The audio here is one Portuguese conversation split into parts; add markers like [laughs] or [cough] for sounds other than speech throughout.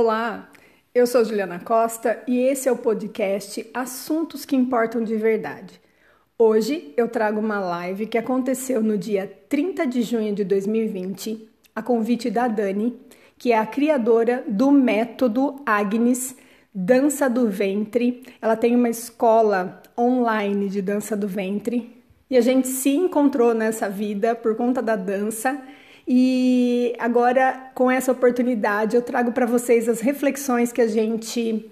Olá, eu sou Juliana Costa e esse é o podcast Assuntos que Importam de Verdade. Hoje eu trago uma live que aconteceu no dia 30 de junho de 2020, a convite da Dani, que é a criadora do método Agnes Dança do Ventre. Ela tem uma escola online de dança do ventre e a gente se encontrou nessa vida por conta da dança. E agora, com essa oportunidade, eu trago para vocês as reflexões que a gente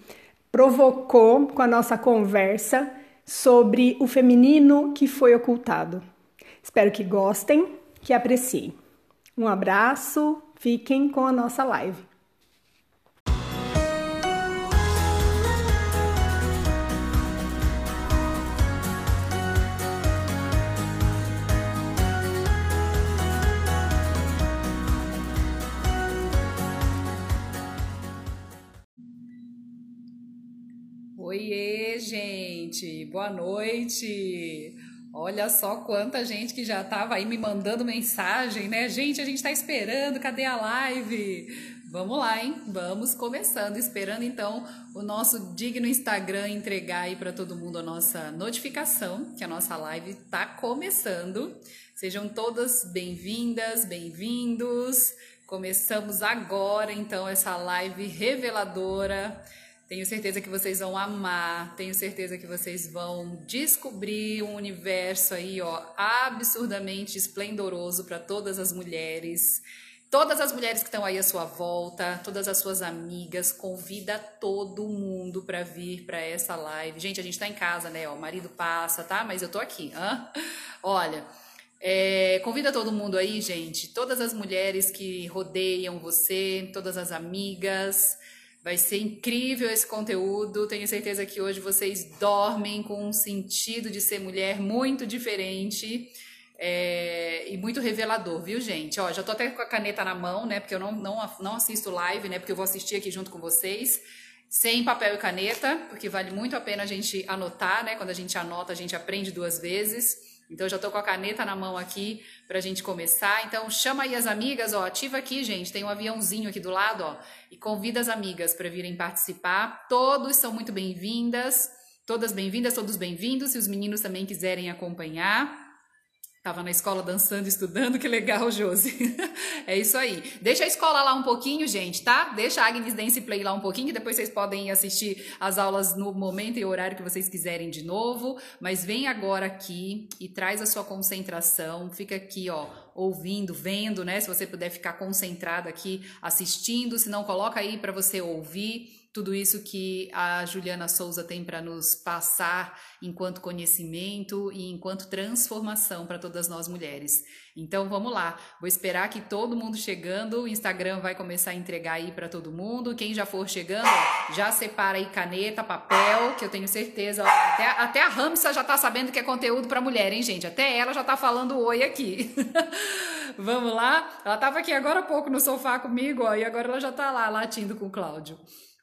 provocou com a nossa conversa sobre o feminino que foi ocultado. Espero que gostem, que apreciem. Um abraço, fiquem com a nossa live. Gente! Boa noite! Olha só quanta gente que já estava aí me mandando mensagem, né? Gente, a gente está esperando, cadê a live? Vamos lá, hein? Vamos começando, esperando então o nosso digno Instagram entregar aí para todo mundo a nossa notificação que a nossa live está começando. Sejam todas bem-vindas, bem-vindos. Começamos agora então essa live reveladora tenho certeza que vocês vão amar, tenho certeza que vocês vão descobrir um universo aí, ó, absurdamente esplendoroso para todas as mulheres. Todas as mulheres que estão aí à sua volta, todas as suas amigas, convida todo mundo para vir para essa live. Gente, a gente tá em casa, né? Ó, o marido passa, tá? Mas eu tô aqui. Hã? Olha, é, convida todo mundo aí, gente. Todas as mulheres que rodeiam você, todas as amigas. Vai ser incrível esse conteúdo. Tenho certeza que hoje vocês dormem com um sentido de ser mulher muito diferente é, e muito revelador, viu, gente? Ó, já tô até com a caneta na mão, né? Porque eu não, não, não assisto live, né? Porque eu vou assistir aqui junto com vocês. Sem papel e caneta, porque vale muito a pena a gente anotar, né? Quando a gente anota, a gente aprende duas vezes. Então, já estou com a caneta na mão aqui para a gente começar. Então, chama aí as amigas, ó, ativa aqui, gente. Tem um aviãozinho aqui do lado, ó, e convida as amigas para virem participar. Todos são muito bem-vindas, todas bem-vindas, todos bem-vindos. Se os meninos também quiserem acompanhar. Tava na escola dançando, estudando, que legal, Josi. [laughs] é isso aí. Deixa a escola lá um pouquinho, gente, tá? Deixa a Agnes Dance Play lá um pouquinho, depois vocês podem assistir as aulas no momento e horário que vocês quiserem de novo. Mas vem agora aqui e traz a sua concentração. Fica aqui, ó, ouvindo, vendo, né? Se você puder ficar concentrado aqui assistindo, se não coloca aí para você ouvir tudo isso que a Juliana Souza tem para nos passar enquanto conhecimento e enquanto transformação para todas nós mulheres. Então vamos lá, vou esperar que todo mundo chegando, o Instagram vai começar a entregar aí para todo mundo. Quem já for chegando, já separa aí caneta, papel, que eu tenho certeza, ó, até, até a Ramsa já tá sabendo que é conteúdo para mulher, hein, gente? Até ela já tá falando oi aqui. [laughs] vamos lá? Ela tava aqui agora há pouco no sofá comigo, ó, e agora ela já tá lá latindo com o Cláudio.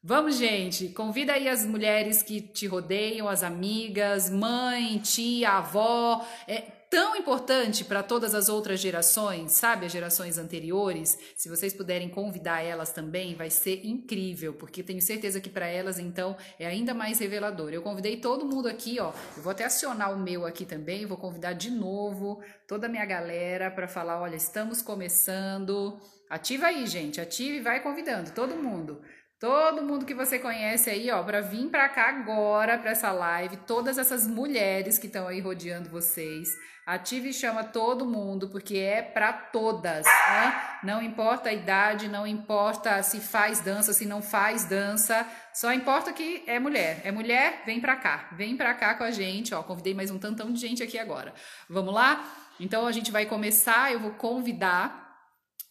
Vamos, gente, convida aí as mulheres que te rodeiam, as amigas, mãe, tia, avó. É tão importante para todas as outras gerações, sabe? As gerações anteriores. Se vocês puderem convidar elas também, vai ser incrível, porque tenho certeza que para elas, então, é ainda mais revelador. Eu convidei todo mundo aqui, ó. Eu vou até acionar o meu aqui também, vou convidar de novo toda a minha galera para falar: olha, estamos começando. Ativa aí, gente, ativa e vai convidando todo mundo. Todo mundo que você conhece aí, ó, para vir para cá agora para essa live, todas essas mulheres que estão aí rodeando vocês. Ative e chama todo mundo, porque é para todas, né? Não importa a idade, não importa se faz dança, se não faz dança, só importa que é mulher. É mulher, vem para cá. Vem para cá com a gente, ó. Convidei mais um tantão de gente aqui agora. Vamos lá? Então a gente vai começar, eu vou convidar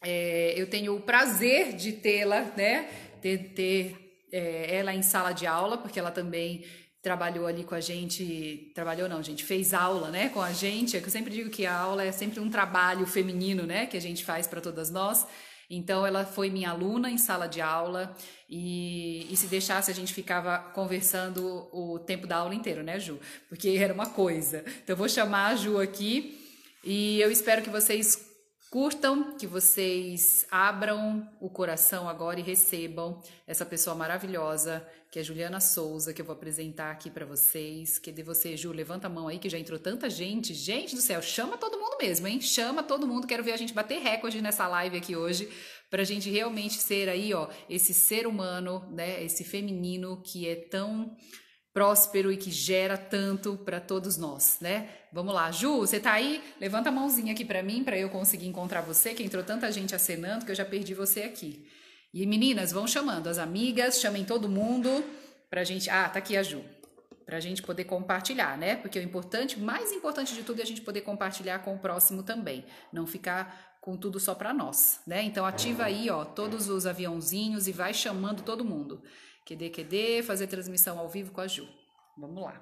é, eu tenho o prazer de tê-la, né? Ter, ter é, ela em sala de aula, porque ela também trabalhou ali com a gente, trabalhou não, gente, fez aula, né, com a gente. É que eu sempre digo que a aula é sempre um trabalho feminino, né, que a gente faz para todas nós. Então ela foi minha aluna em sala de aula e, e se deixasse a gente ficava conversando o tempo da aula inteiro, né, Ju? Porque era uma coisa. Então eu vou chamar a Ju aqui e eu espero que vocês curtam, que vocês abram o coração agora e recebam essa pessoa maravilhosa, que é Juliana Souza, que eu vou apresentar aqui para vocês. Que de você, Ju, levanta a mão aí, que já entrou tanta gente. Gente do céu, chama todo mundo mesmo, hein? Chama todo mundo. Quero ver a gente bater recorde nessa live aqui hoje, para a gente realmente ser aí, ó, esse ser humano, né? Esse feminino que é tão próspero e que gera tanto para todos nós, né? Vamos lá, Ju, você tá aí? Levanta a mãozinha aqui para mim para eu conseguir encontrar você, que entrou tanta gente acenando que eu já perdi você aqui. E meninas, vão chamando as amigas, chamem todo mundo pra gente. Ah, tá aqui a Ju. Pra gente poder compartilhar, né? Porque o importante, mais importante de tudo é a gente poder compartilhar com o próximo também, não ficar com tudo só para nós, né? Então ativa aí, ó, todos os aviãozinhos e vai chamando todo mundo. QD, QD, fazer transmissão ao vivo com a Ju. Vamos lá.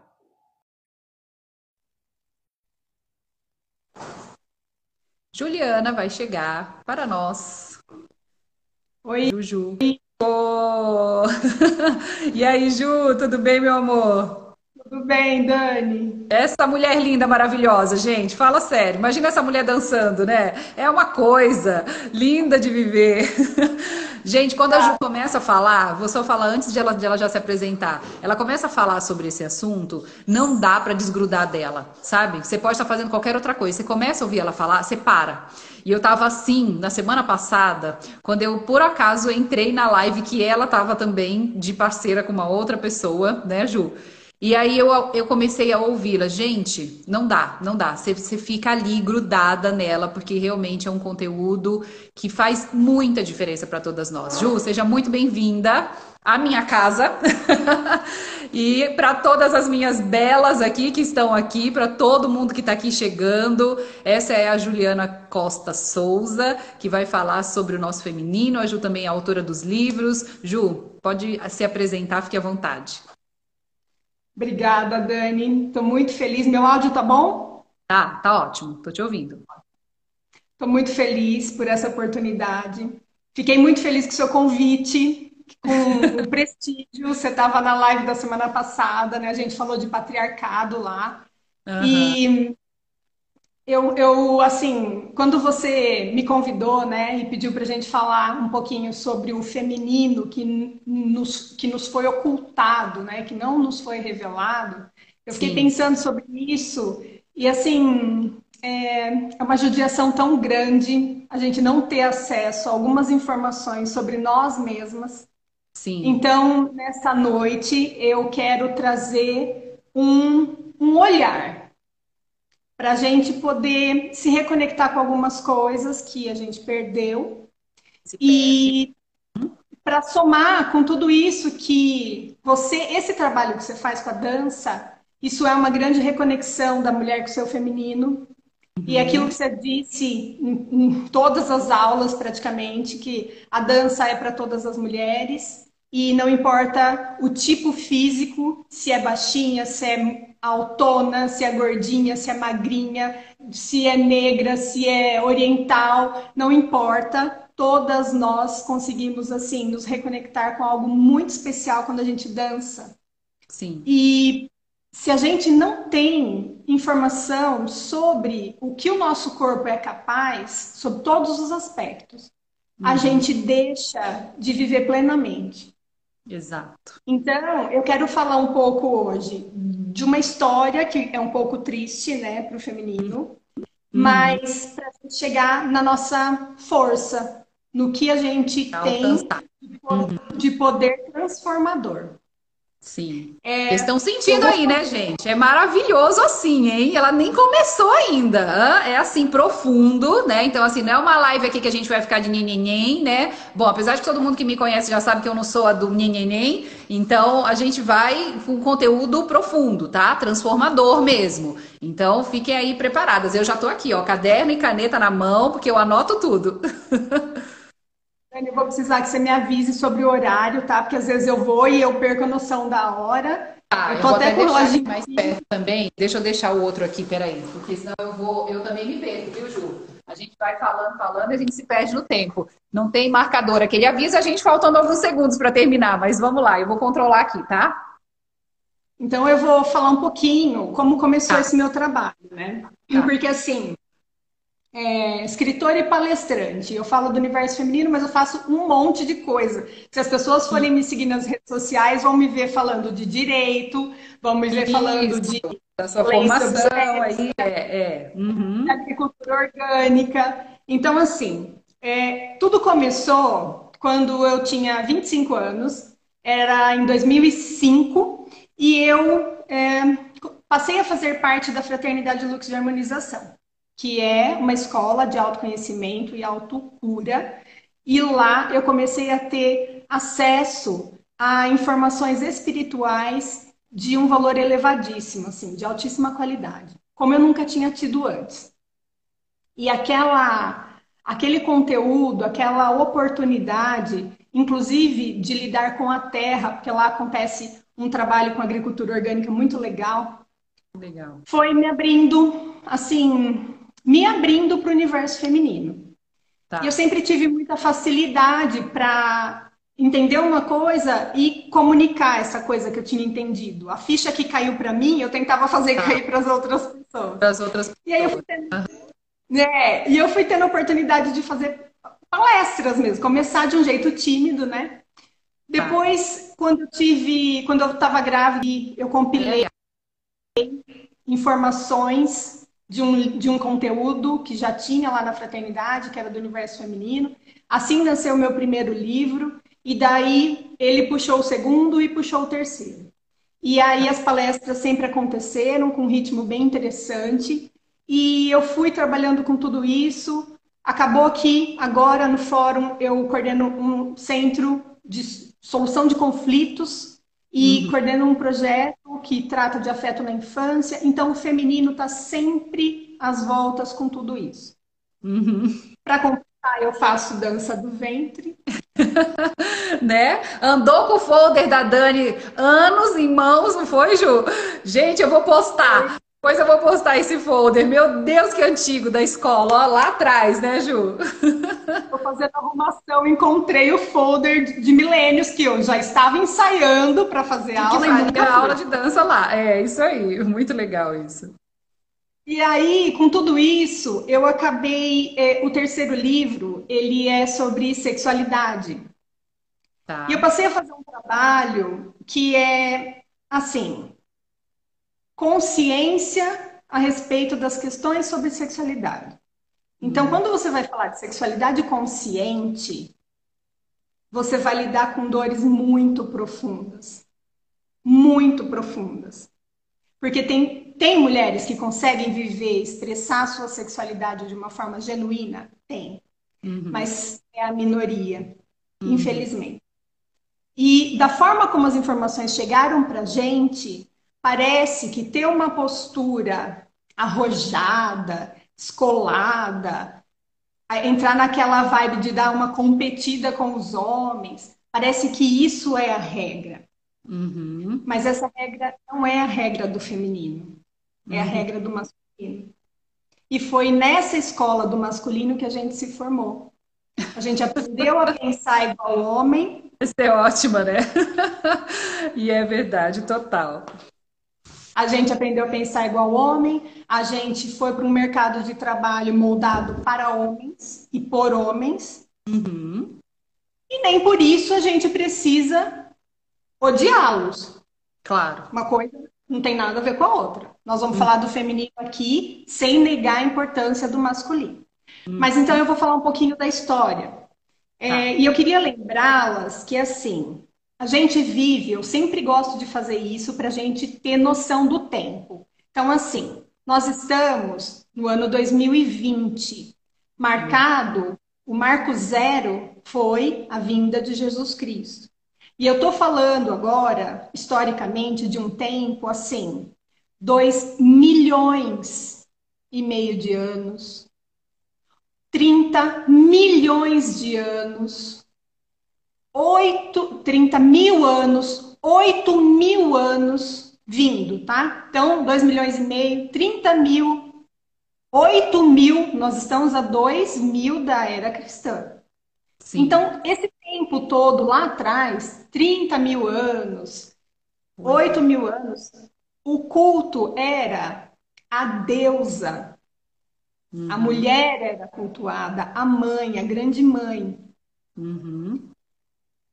Juliana vai chegar para nós. Oi, Juju. Oh. [laughs] e aí, Ju, tudo bem, meu amor? Tudo bem, Dani? Essa mulher linda, maravilhosa, gente, fala sério. Imagina essa mulher dançando, né? É uma coisa linda de viver. [laughs] Gente, quando a Ju começa a falar, vou só falar antes de ela, de ela já se apresentar. Ela começa a falar sobre esse assunto, não dá para desgrudar dela, sabe? Você pode estar fazendo qualquer outra coisa. Você começa a ouvir ela falar, você para. E eu tava assim, na semana passada, quando eu por acaso entrei na live que ela tava também de parceira com uma outra pessoa, né, Ju? E aí eu, eu comecei a ouvi-la. Gente, não dá, não dá. Você, você fica ali grudada nela, porque realmente é um conteúdo que faz muita diferença para todas nós. Ju, seja muito bem-vinda à minha casa [laughs] e para todas as minhas belas aqui que estão aqui, para todo mundo que está aqui chegando. Essa é a Juliana Costa Souza, que vai falar sobre o nosso feminino. A Ju também é autora dos livros. Ju, pode se apresentar, fique à vontade. Obrigada, Dani. Estou muito feliz. Meu áudio tá bom? Tá, tá ótimo. Tô te ouvindo. Estou muito feliz por essa oportunidade. Fiquei muito feliz com o seu convite, com o [laughs] prestígio. Você estava na live da semana passada, né? A gente falou de patriarcado lá. Uhum. E eu, eu, assim, quando você me convidou, né, e pediu para a gente falar um pouquinho sobre o feminino que nos, que nos foi ocultado, né, que não nos foi revelado, eu fiquei Sim. pensando sobre isso e, assim, é, é uma judiação tão grande a gente não ter acesso a algumas informações sobre nós mesmas. Sim. Então, nessa noite, eu quero trazer um, um olhar para a gente poder se reconectar com algumas coisas que a gente perdeu e para somar com tudo isso que você, esse trabalho que você faz com a dança, isso é uma grande reconexão da mulher com o seu feminino. Uhum. E aquilo que você disse em, em todas as aulas, praticamente, que a dança é para todas as mulheres e não importa o tipo físico, se é baixinha, se é autona, se é gordinha, se é magrinha, se é negra, se é oriental, não importa. Todas nós conseguimos assim nos reconectar com algo muito especial quando a gente dança. Sim. E se a gente não tem informação sobre o que o nosso corpo é capaz, sobre todos os aspectos, uhum. a gente deixa de viver plenamente. Exato. Então, eu quero falar um pouco hoje de uma história que é um pouco triste, né, para o feminino, hum. mas para chegar na nossa força, no que a gente tem de poder transformador. Sim. É, Vocês estão sentindo aí, né, gente? É maravilhoso assim, hein? Ela nem começou ainda. É assim, profundo, né? Então, assim, não é uma live aqui que a gente vai ficar de nhenhenhen, né? Bom, apesar de todo mundo que me conhece já sabe que eu não sou a do nhenhenhen, então a gente vai com conteúdo profundo, tá? Transformador mesmo. Então, fiquem aí preparadas. Eu já tô aqui, ó, caderno e caneta na mão, porque eu anoto tudo. [laughs] Eu vou precisar que você me avise sobre o horário, tá? Porque às vezes eu vou e eu perco a noção da hora. Ah, eu tô eu até com mais perto também. Deixa eu deixar o outro aqui, peraí. Porque senão eu vou, eu também me perco, viu, Ju? A gente vai falando, falando e a gente se perde no tempo. Não tem marcador aqui. Ele avisa a gente faltando alguns segundos para terminar, mas vamos lá, eu vou controlar aqui, tá? Então eu vou falar um pouquinho como começou tá. esse meu trabalho, né? Tá. Porque assim, é, escritora e palestrante. Eu falo do universo feminino, mas eu faço um monte de coisa. Se as pessoas forem me seguir nas redes sociais, vão me ver falando de direito, vão me ver Isso, falando de. Da sua formação aí, é. é. Uhum. agricultura orgânica. Então, assim, é, tudo começou quando eu tinha 25 anos, era em 2005, e eu é, passei a fazer parte da Fraternidade Lux de Harmonização que é uma escola de autoconhecimento e autocura. E lá eu comecei a ter acesso a informações espirituais de um valor elevadíssimo, assim, de altíssima qualidade, como eu nunca tinha tido antes. E aquela aquele conteúdo, aquela oportunidade, inclusive de lidar com a terra, porque lá acontece um trabalho com agricultura orgânica muito legal. Legal. Foi me abrindo assim me abrindo para o universo feminino. Tá. E eu sempre tive muita facilidade para entender uma coisa e comunicar essa coisa que eu tinha entendido. A ficha que caiu para mim, eu tentava fazer tá. cair para as outras pessoas. Para as outras pessoas. E aí eu fui tendo, é, e eu fui tendo a oportunidade de fazer palestras mesmo, começar de um jeito tímido, né? Depois, tá. quando eu tive, quando eu estava grávida, eu compilei informações de um, de um conteúdo que já tinha lá na fraternidade, que era do universo feminino. Assim nasceu o meu primeiro livro, e daí ele puxou o segundo e puxou o terceiro. E aí as palestras sempre aconteceram com um ritmo bem interessante, e eu fui trabalhando com tudo isso. Acabou que agora no fórum eu coordeno um centro de solução de conflitos e uhum. coordeno um projeto que trata de afeto na infância. Então, o feminino está sempre às voltas com tudo isso. Uhum. Para completar, eu faço dança do ventre. [laughs] né? Andou com o folder da Dani anos em mãos, não foi, Ju? Gente, eu vou postar. Depois eu vou postar esse folder. Meu Deus, que antigo da escola, ó, lá atrás, né, Ju? [laughs] Estou fazendo arrumação, encontrei o folder de milênios que eu já estava ensaiando para fazer aula. Que aula de dança lá. É, isso aí. Muito legal isso. E aí, com tudo isso, eu acabei. É, o terceiro livro, ele é sobre sexualidade. Tá. E eu passei a fazer um trabalho que é assim consciência a respeito das questões sobre sexualidade. Então, uhum. quando você vai falar de sexualidade consciente, você vai lidar com dores muito profundas. Muito profundas. Porque tem, tem mulheres que conseguem viver, expressar sua sexualidade de uma forma genuína? Tem. Uhum. Mas é a minoria, uhum. infelizmente. E da forma como as informações chegaram para a gente, parece que ter uma postura arrojada, escolada, entrar naquela vibe de dar uma competida com os homens, parece que isso é a regra. Uhum. Mas essa regra não é a regra do feminino, é uhum. a regra do masculino. E foi nessa escola do masculino que a gente se formou. A gente aprendeu a pensar igual homem. Isso é ótima, né? [laughs] e é verdade, total. A gente aprendeu a pensar igual homem, a gente foi para um mercado de trabalho moldado para homens e por homens. Uhum. E nem por isso a gente precisa odiá-los. Claro. Uma coisa não tem nada a ver com a outra. Nós vamos uhum. falar do feminino aqui sem negar a importância do masculino. Uhum. Mas então eu vou falar um pouquinho da história. É, tá. e eu queria lembrá-las que, assim, a gente vive, eu sempre gosto de fazer isso para a gente ter noção do tempo. Então, assim, nós estamos no ano 2020, marcado, o marco zero foi a vinda de Jesus Cristo. E eu estou falando agora, historicamente, de um tempo assim, dois milhões e meio de anos, 30 milhões de anos, 8, 30 mil anos, 8 mil anos vindo, tá? Então, 2 milhões e meio, 30 mil, 8 mil, nós estamos a 2 mil da era cristã. Sim. Então, esse tempo todo lá atrás, 30 mil anos, 8 mil anos, o culto era a deusa. Uhum. A mulher era cultuada, a mãe, a grande mãe. Uhum.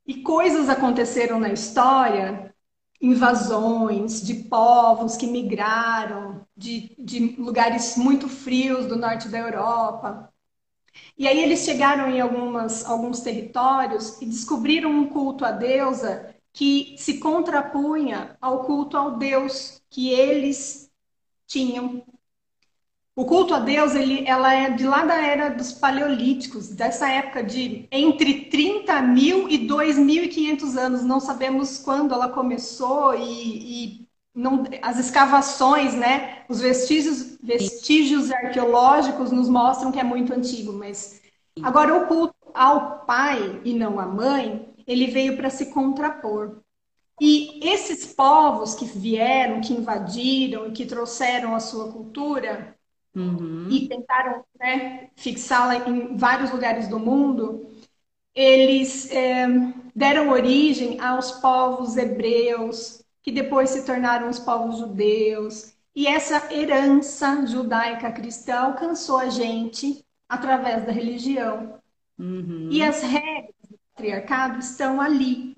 E coisas aconteceram na história, invasões de povos que migraram de, de lugares muito frios do norte da Europa. E aí eles chegaram em algumas, alguns territórios e descobriram um culto à deusa que se contrapunha ao culto ao Deus que eles tinham. O culto a Deus, ele, ela é de lá da era dos paleolíticos, dessa época de entre 30 mil e 2.500 anos. Não sabemos quando ela começou e, e não, as escavações, né, os vestígios, vestígios arqueológicos nos mostram que é muito antigo, mas agora o culto ao pai e não à mãe, ele veio para se contrapor. E esses povos que vieram, que invadiram e que trouxeram a sua cultura uhum. e tentaram né, fixá-la em vários lugares do mundo, eles é, deram origem aos povos hebreus, que depois se tornaram os povos judeus. E essa herança judaica cristã alcançou a gente através da religião. Uhum. E as regras do patriarcado estão ali.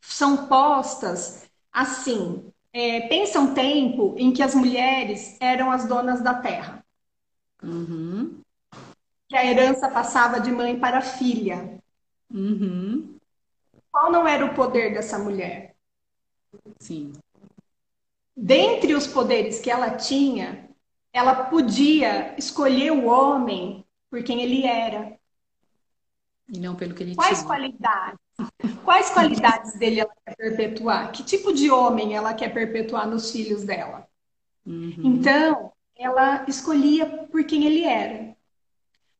São postas assim. É, pensa um tempo em que as mulheres eram as donas da terra. Uhum. Que a herança passava de mãe para filha. Uhum. Qual não era o poder dessa mulher? Sim. Dentre os poderes que ela tinha, ela podia escolher o homem por quem ele era. E não pelo que ele Quais tinha. qualidades? Quais qualidades dele ela quer perpetuar? Que tipo de homem ela quer perpetuar nos filhos dela? Uhum. Então, ela escolhia por quem ele era.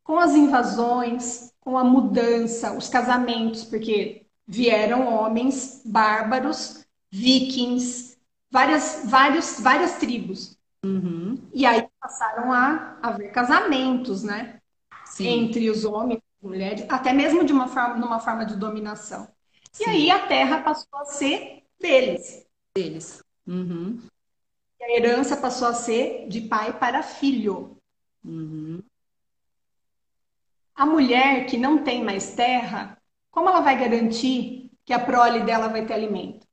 Com as invasões, com a mudança, os casamentos, porque vieram homens bárbaros vikings, várias, vários, várias tribos. Uhum. E aí passaram a haver casamentos, né? Sim. Entre os homens e mulheres, até mesmo de uma forma, numa forma de dominação. Sim. E aí a terra passou a ser deles. Deles. Uhum. E a herança passou a ser de pai para filho. Uhum. A mulher que não tem mais terra, como ela vai garantir que a prole dela vai ter alimento?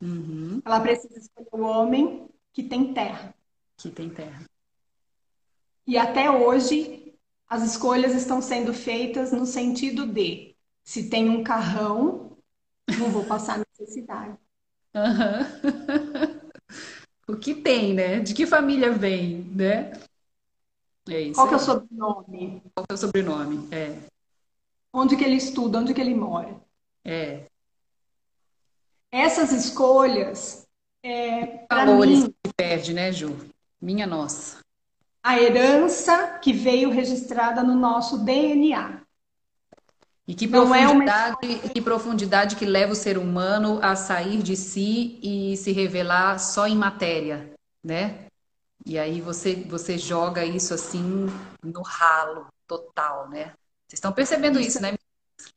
Uhum. Ela precisa escolher o homem que tem terra. Que tem terra. E até hoje, as escolhas estão sendo feitas no sentido de: se tem um carrão, não vou passar necessidade. Uhum. [laughs] o que tem, né? De que família vem, né? É isso. Qual que é o sobrenome? Qual que é o sobrenome? É. Onde que ele estuda? Onde que ele mora? É. Essas escolhas, é, para Valores mim, que perde, né, Ju? Minha nossa. a herança que veio registrada no nosso DNA. E que Não é uma profundidade, que profundidade que leva o ser humano a sair de si e se revelar só em matéria, né? E aí você, você joga isso assim no ralo total, né? Vocês estão percebendo isso, né?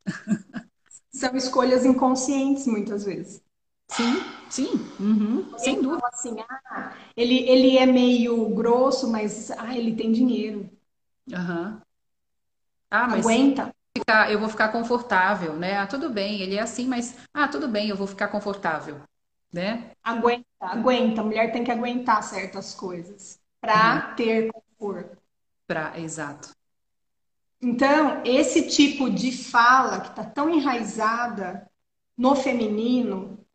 [laughs] São escolhas inconscientes, muitas vezes. Sim, sim, uhum, sem Ele dúvida. assim, ah, ele, ele é meio grosso, mas ah, ele tem dinheiro. Aham. Ah, mas Aguenta. Ficar- eu vou ficar confortável, né? Ah, tudo bem, ele é assim, mas ah, tudo bem, eu vou ficar confortável, né? Aguenta, aguenta. A mulher tem que aguentar certas coisas para ter conforto. Pra, exato. Então, esse tipo de fala que está tão enraizada no feminino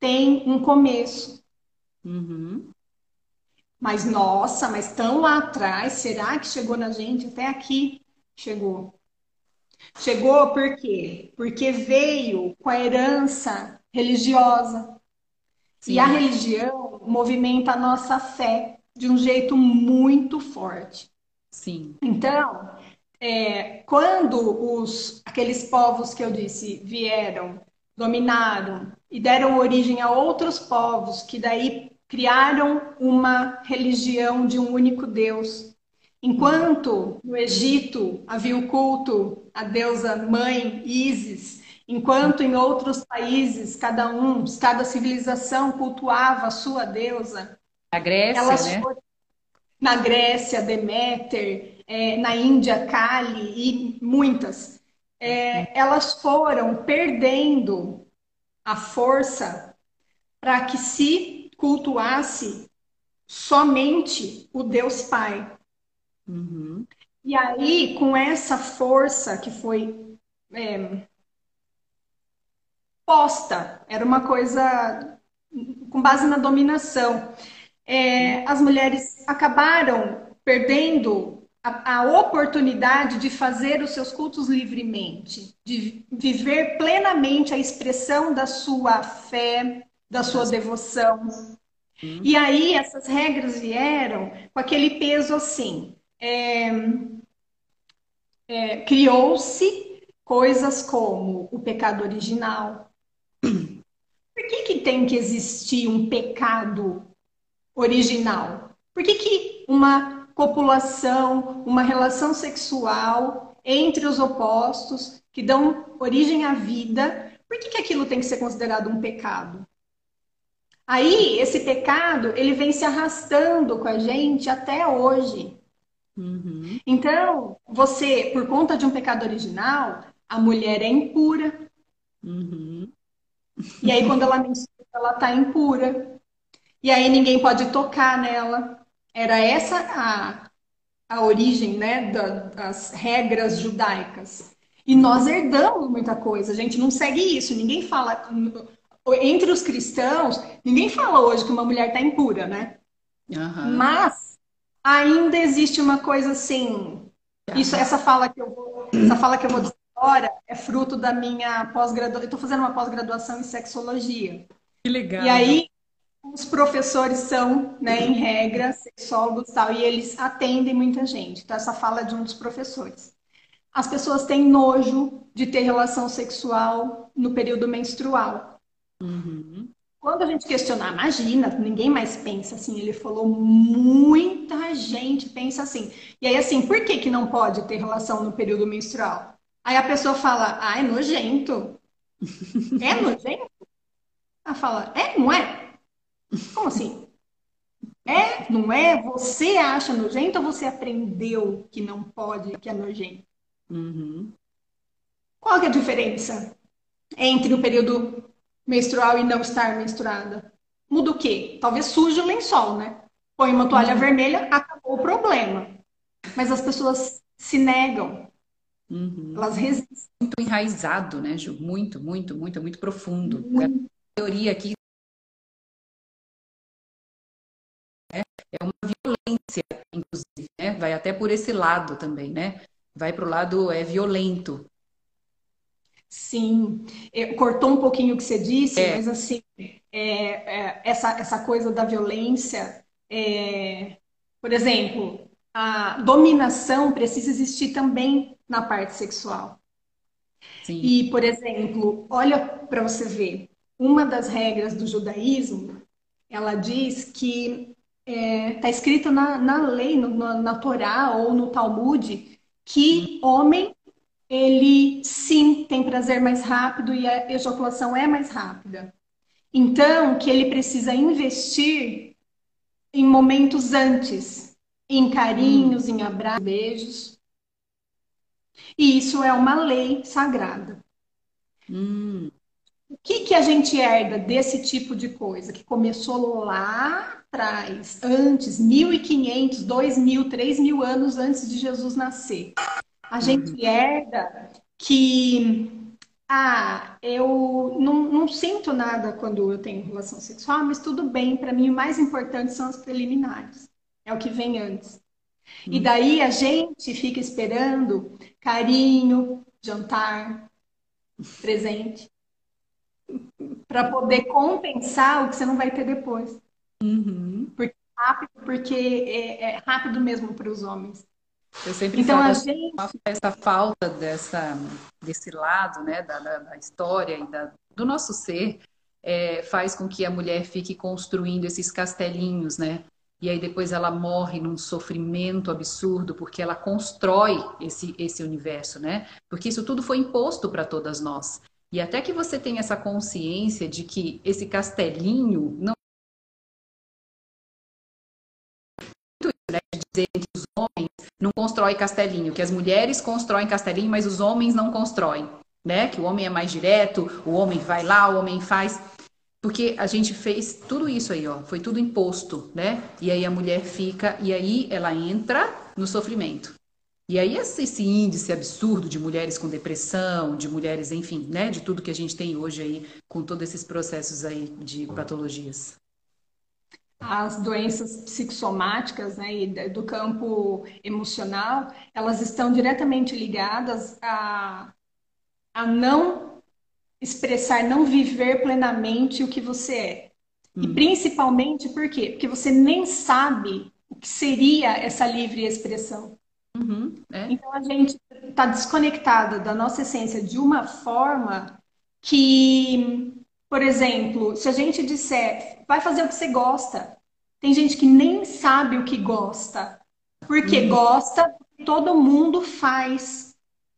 tem um começo. Uhum. Mas, nossa, mas tão lá atrás, será que chegou na gente? Até aqui chegou. Chegou por quê? Porque veio com a herança religiosa. Sim. E a religião movimenta a nossa fé de um jeito muito forte. Sim. Então, é, quando os, aqueles povos que eu disse vieram, dominaram e deram origem a outros povos que daí criaram uma religião de um único Deus. Enquanto no Egito havia o culto à deusa mãe Ísis, enquanto em outros países cada um, cada civilização cultuava a sua deusa, A Grécia, elas né? foram na Grécia, Deméter, é, na Índia, Kali e muitas, é, elas foram perdendo a força para que se cultuasse somente o Deus Pai. Uhum. E aí, com essa força que foi é, posta, era uma coisa com base na dominação, é, as mulheres acabaram perdendo a, a, oportunidade de fazer os seus cultos livremente, de viver plenamente a expressão da sua fé, da sua devoção. E aí essas regras vieram com aquele peso assim. É, é, Criou-se coisas como o pecado original. Por que, que tem que existir um pecado original? Por que, que uma copulação, uma relação sexual entre os opostos que dão origem à vida, por que, que aquilo tem que ser considerado um pecado? Aí, esse pecado, ele vem se arrastando com a gente até hoje. Uhum. Então, você, por conta de um pecado original, a mulher é impura. Uhum. E aí, quando ela menstrua, ela está impura. E aí, ninguém pode tocar nela. Era essa a, a origem né, das regras judaicas. E nós herdamos muita coisa. A gente não segue isso. Ninguém fala entre os cristãos, ninguém fala hoje que uma mulher está impura, né? Uhum. Mas ainda existe uma coisa assim. Isso, essa fala que eu vou, essa fala que eu vou dizer agora é fruto da minha pós-graduação. Eu estou fazendo uma pós-graduação em sexologia. Que legal. E aí os professores são, né, em regra, sexólogos e tal, e eles atendem muita gente. Então, essa fala é de um dos professores. As pessoas têm nojo de ter relação sexual no período menstrual. Uhum. Quando a gente questionar, imagina, ninguém mais pensa assim. Ele falou, muita gente pensa assim. E aí, assim, por que, que não pode ter relação no período menstrual? Aí a pessoa fala, ah, é nojento. [laughs] é nojento? Ela fala, é, não é? Como assim? É, não é? Você acha nojento ou você aprendeu que não pode, que é nojento? Uhum. Qual é a diferença entre o período menstrual e não estar menstruada? Muda o quê? Talvez suje o lençol, né? Põe uma toalha uhum. vermelha, acabou o problema. Mas as pessoas se negam. Uhum. Elas resistem. Muito enraizado, né, Ju? Muito, muito, muito, muito profundo. Muito. A teoria aqui é uma violência, inclusive, né? Vai até por esse lado também, né? Vai para o lado é violento. Sim, cortou um pouquinho o que você disse, é. mas assim, é, é, essa, essa coisa da violência, é, por exemplo, a dominação precisa existir também na parte sexual. Sim. E, por exemplo, olha para você ver, uma das regras do judaísmo, ela diz que está é, escrito na, na lei, no, na, na Torá ou no Talmud, que homem ele sim tem prazer mais rápido e a ejaculação é mais rápida. Então, que ele precisa investir em momentos antes, em carinhos, em abraços, beijos. E isso é uma lei sagrada. Hum. O que, que a gente herda desse tipo de coisa que começou lá atrás, antes, 1500, 2000, 3000 anos antes de Jesus nascer? A gente uhum. herda que ah, eu não, não, sinto nada quando eu tenho relação sexual, mas tudo bem, para mim o mais importante são as preliminares. É o que vem antes. E uhum. daí a gente fica esperando carinho, jantar, presente, para poder compensar o que você não vai ter depois. Uhum. Porque, rápido, porque é, é rápido mesmo para os homens. Eu sempre então, falo gente... essa falta dessa, desse lado né, da, da, da história e da, do nosso ser é, faz com que a mulher fique construindo esses castelinhos, né? E aí depois ela morre num sofrimento absurdo porque ela constrói esse, esse universo, né? Porque isso tudo foi imposto para todas nós. E até que você tenha essa consciência de que esse castelinho não entre os homens não constrói castelinho, que as mulheres constroem castelinho, mas os homens não constroem, né? Que o homem é mais direto, o homem vai lá, o homem faz. Porque a gente fez tudo isso aí, ó, foi tudo imposto, né? E aí a mulher fica, e aí ela entra no sofrimento. E aí esse índice absurdo de mulheres com depressão, de mulheres, enfim, né, de tudo que a gente tem hoje aí com todos esses processos aí de patologias. As doenças psicossomáticas, né, e do campo emocional, elas estão diretamente ligadas a, a não expressar, não viver plenamente o que você é. E hum. principalmente por quê? Porque você nem sabe o que seria essa livre expressão. Uhum, é. Então a gente está desconectada da nossa essência de uma forma que, por exemplo, se a gente disser, vai fazer o que você gosta, tem gente que nem sabe o que gosta, porque uhum. gosta, todo mundo faz.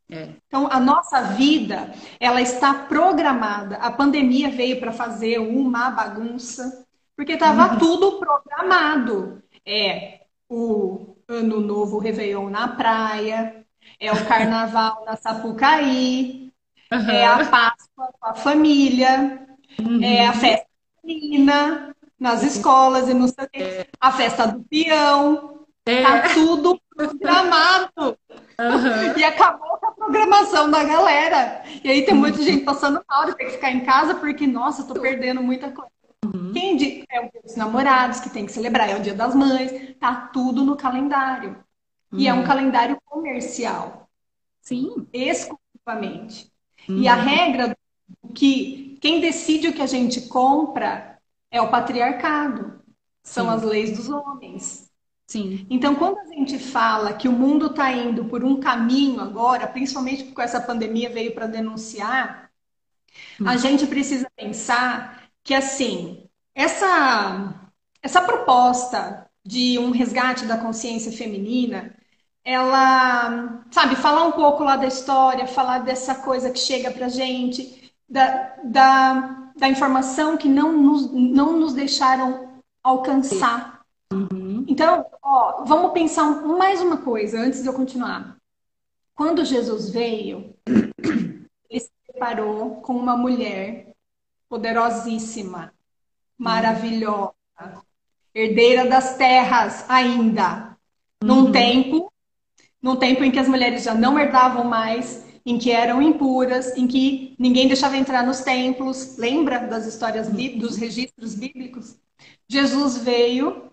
É. Então a nossa vida, ela está programada. A pandemia veio para fazer uma bagunça, porque estava uhum. tudo programado. É o Ano Novo Réveillon na praia, é o Carnaval na Sapucaí, uhum. é a Páscoa com a família, uhum. é a festa menina nas escolas e não sei o quê, é. a festa do peão, é. tá tudo programado. Uhum. E acabou com a programação da galera. E aí tem muita gente passando mal e tem que ficar em casa porque, nossa, tô perdendo muita coisa. Uhum. Quem é o dia dos namorados, que tem que celebrar, é o dia das mães, tá tudo no calendário. Uhum. E é um uhum. calendário comercial. Sim. Exclusivamente. Uhum. E a regra que quem decide o que a gente compra é o patriarcado. São Sim. as leis dos homens. Sim. Então, quando a gente fala que o mundo está indo por um caminho agora, principalmente porque essa pandemia veio para denunciar, a uhum. gente precisa pensar que assim, essa essa proposta de um resgate da consciência feminina, ela, sabe, falar um pouco lá da história, falar dessa coisa que chega pra gente, da, da, da informação que não nos, não nos deixaram alcançar. Uhum. Então, ó, vamos pensar mais uma coisa antes de eu continuar. Quando Jesus veio, [clears throat] ele se deparou com uma mulher poderosíssima, maravilhosa, herdeira das terras ainda, uhum. num tempo, num tempo em que as mulheres já não herdavam mais, em que eram impuras, em que ninguém deixava entrar nos templos. Lembra das histórias dos registros bíblicos? Jesus veio,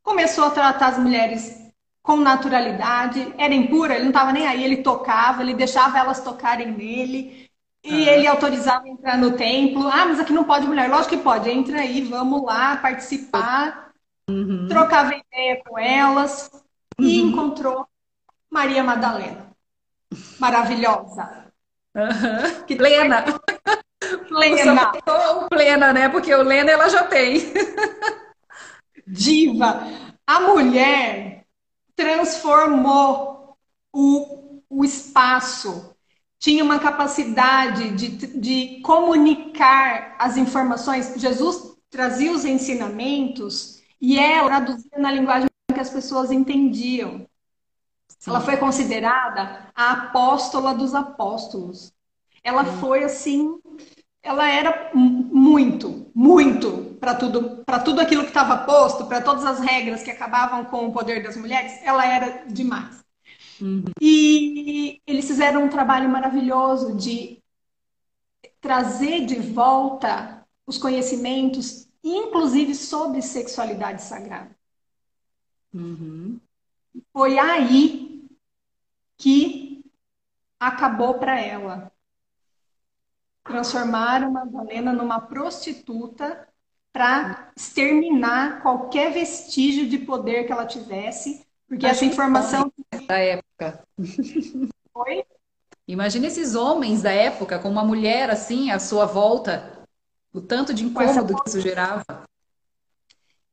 começou a tratar as mulheres com naturalidade, era impura, ele não estava nem aí, ele tocava, ele deixava elas tocarem nele, e ele autorizava entrar no templo. Ah, mas aqui não pode mulher. Lógico que pode. Entra aí, vamos lá participar. Uhum. Trocava ideia com elas. Uhum. E encontrou Maria Madalena. Maravilhosa. Uhum. Que plena. [laughs] Plena. plena, né? Porque o Lena ela já tem. [laughs] Diva. A mulher transformou o, o espaço tinha uma capacidade de, de comunicar as informações. Jesus trazia os ensinamentos e ela traduzia na linguagem que as pessoas entendiam. Sim. Ela foi considerada a apóstola dos apóstolos. Ela Sim. foi assim, ela era muito, muito para tudo, para tudo aquilo que estava posto, para todas as regras que acabavam com o poder das mulheres, ela era demais. Uhum. E eles fizeram um trabalho maravilhoso de trazer de volta os conhecimentos, inclusive sobre sexualidade sagrada. Uhum. Foi aí que acabou para ela. Transformaram Madalena numa prostituta para exterminar qualquer vestígio de poder que ela tivesse porque essa informação. Da época. [laughs] Oi? Imagina esses homens da época com uma mulher assim à sua volta, o tanto de incômodo que isso gerava.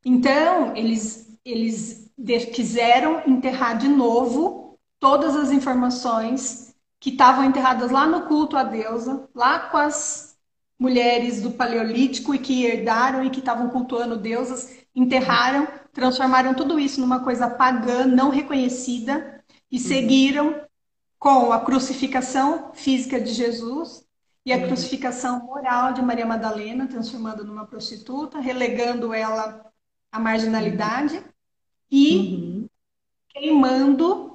Então, eles, eles quiseram enterrar de novo todas as informações que estavam enterradas lá no culto à deusa, lá com as, mulheres do Paleolítico e que herdaram e que estavam cultuando deusas, enterraram, transformaram tudo isso numa coisa pagã, não reconhecida, e uhum. seguiram com a crucificação física de Jesus e a uhum. crucificação moral de Maria Madalena, transformando numa prostituta, relegando ela à marginalidade e uhum. queimando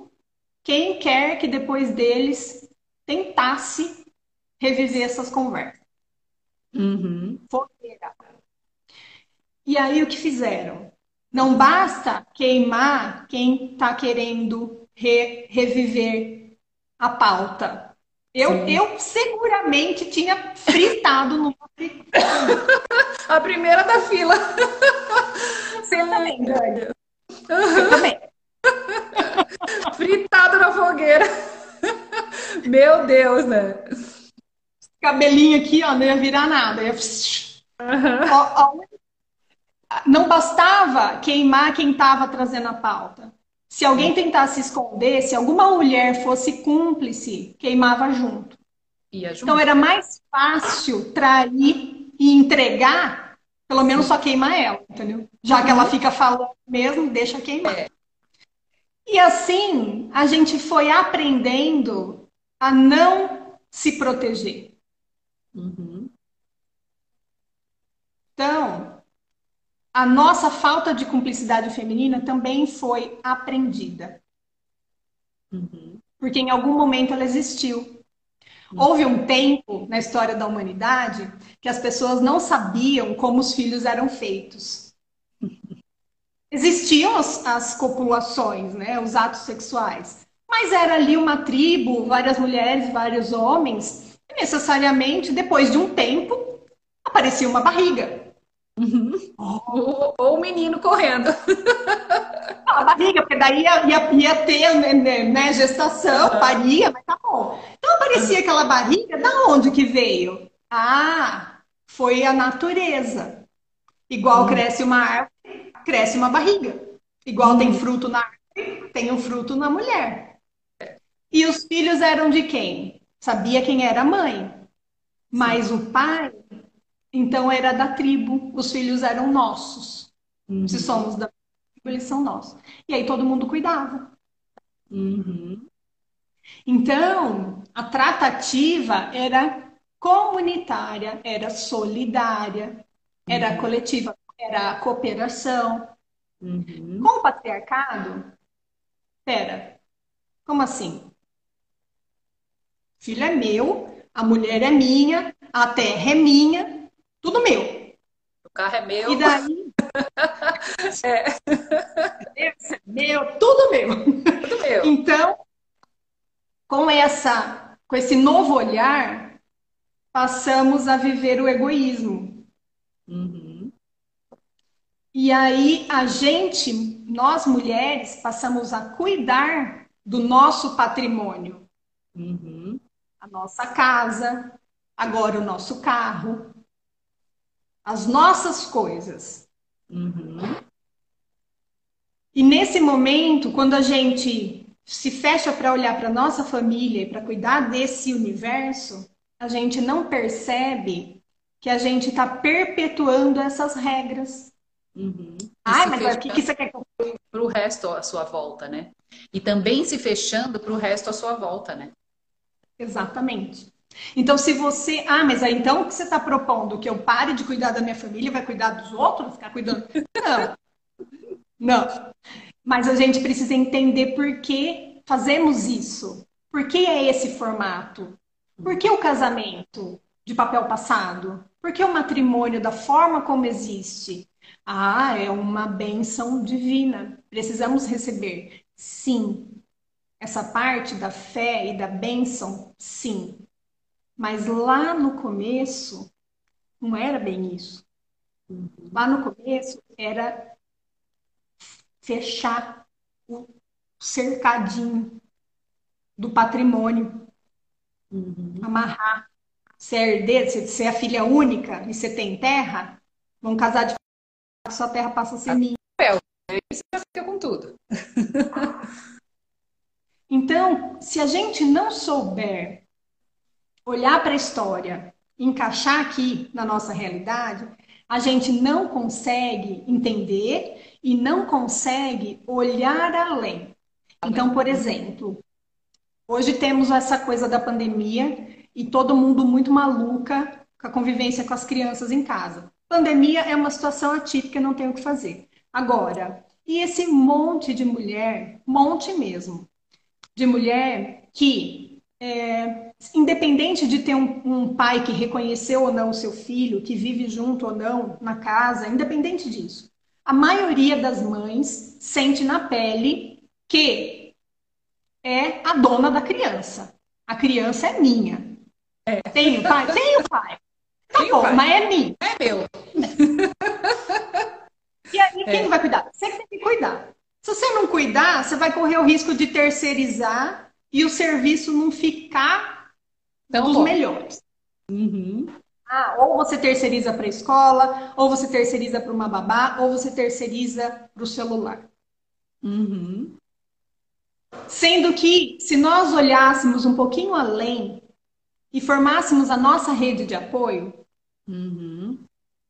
quem quer que depois deles tentasse reviver essas conversas. Uhum. Fogueira. E aí o que fizeram? Não basta queimar quem está querendo re reviver a pauta. Eu, eu seguramente tinha fritado no [laughs] A primeira da fila. Você também, Dani. Eu também. [laughs] Na fogueira. Meu Deus, né? Cabelinho aqui, ó, não ia virar nada. Ia... Uhum. Ó, ó, não bastava queimar quem estava trazendo a pauta. Se alguém tentasse esconder, se alguma mulher fosse cúmplice, queimava junto. Então era mais fácil trair e entregar, pelo menos só queimar ela, entendeu? Já que ela uhum. fica falando mesmo, deixa queimar. E assim a gente foi aprendendo a não se proteger. Uhum. Então, a nossa falta de cumplicidade feminina também foi aprendida. Uhum. Porque em algum momento ela existiu. Uhum. Houve um tempo na história da humanidade que as pessoas não sabiam como os filhos eram feitos. [laughs] Existiam as, as copulações, né, os atos sexuais, mas era ali uma tribo, várias mulheres, vários homens, e necessariamente depois de um tempo aparecia uma barriga. Uhum. Ou, ou o menino correndo. [laughs] a barriga, porque daí ia, ia, ia ter né, né, né gestação, uhum. paria, mas tá bom. Então aparecia aquela barriga, da onde que veio? Ah, foi a natureza. Igual uhum. cresce uma árvore, cresce uma barriga. Igual tem uhum. fruto na árvore, tem um fruto na mulher. E os filhos eram de quem? Sabia quem era a mãe. Mas Sim. o pai então era da tribo, os filhos eram nossos. Uhum. Se somos da tribo, eles são nossos. E aí todo mundo cuidava. Uhum. Então, a tratativa era comunitária, era solidária, era uhum. coletiva, era cooperação. Uhum. Com o patriarcado, pera, como assim? Filho é meu, a mulher é minha, a terra é minha, tudo meu. O carro é meu. E daí. [laughs] é. é meu, tudo meu. Tudo meu. Então, com essa, com esse novo olhar, passamos a viver o egoísmo. Uhum. E aí a gente, nós mulheres, passamos a cuidar do nosso patrimônio. Uhum. Nossa casa, agora o nosso carro, as nossas coisas. Uhum. E nesse momento, quando a gente se fecha para olhar para nossa família e para cuidar desse universo, a gente não percebe que a gente está perpetuando essas regras. Uhum. Ai, mas o que, que você quer para o resto à sua volta, né? E também se fechando para o resto à sua volta, né? Exatamente. Então, se você. Ah, mas aí então o que você está propondo? Que eu pare de cuidar da minha família vai cuidar dos outros? Ficar cuidando? Não. Não. Mas a gente precisa entender por que fazemos isso. Por que é esse formato? Por que o casamento de papel passado? Por que o matrimônio da forma como existe? Ah, é uma benção divina. Precisamos receber. Sim. Essa parte da fé e da bênção, sim. Mas lá no começo, não era bem isso. Lá no começo era fechar o cercadinho do patrimônio, uhum. amarrar. Você é herdeiro, você é a filha única e você tem terra, vão casar de sua terra passa a ser minha. Isso com tudo. [laughs] então, se a gente não souber olhar para a história encaixar aqui na nossa realidade, a gente não consegue entender e não consegue olhar além. Então, por exemplo, hoje temos essa coisa da pandemia e todo mundo muito maluca com a convivência com as crianças em casa. Pandemia é uma situação atípica, não tem o que fazer. Agora, e esse monte de mulher, monte mesmo, de mulher que, é, independente de ter um, um pai que reconheceu ou não o seu filho, que vive junto ou não na casa, independente disso, a maioria das mães sente na pele que é a dona da criança. A criança é minha. É. Tenho pai? Tenho pai. Tá Tenho bom, pai. mas é minha. É meu. [laughs] E aí, quem é. vai cuidar? Você que tem que cuidar. Se você não cuidar, você vai correr o risco de terceirizar e o serviço não ficar então, dos bom. melhores. Uhum. Ah, ou você terceiriza para a escola, ou você terceiriza para uma babá, ou você terceiriza para o celular. Uhum. Sendo que, se nós olhássemos um pouquinho além e formássemos a nossa rede de apoio, uhum.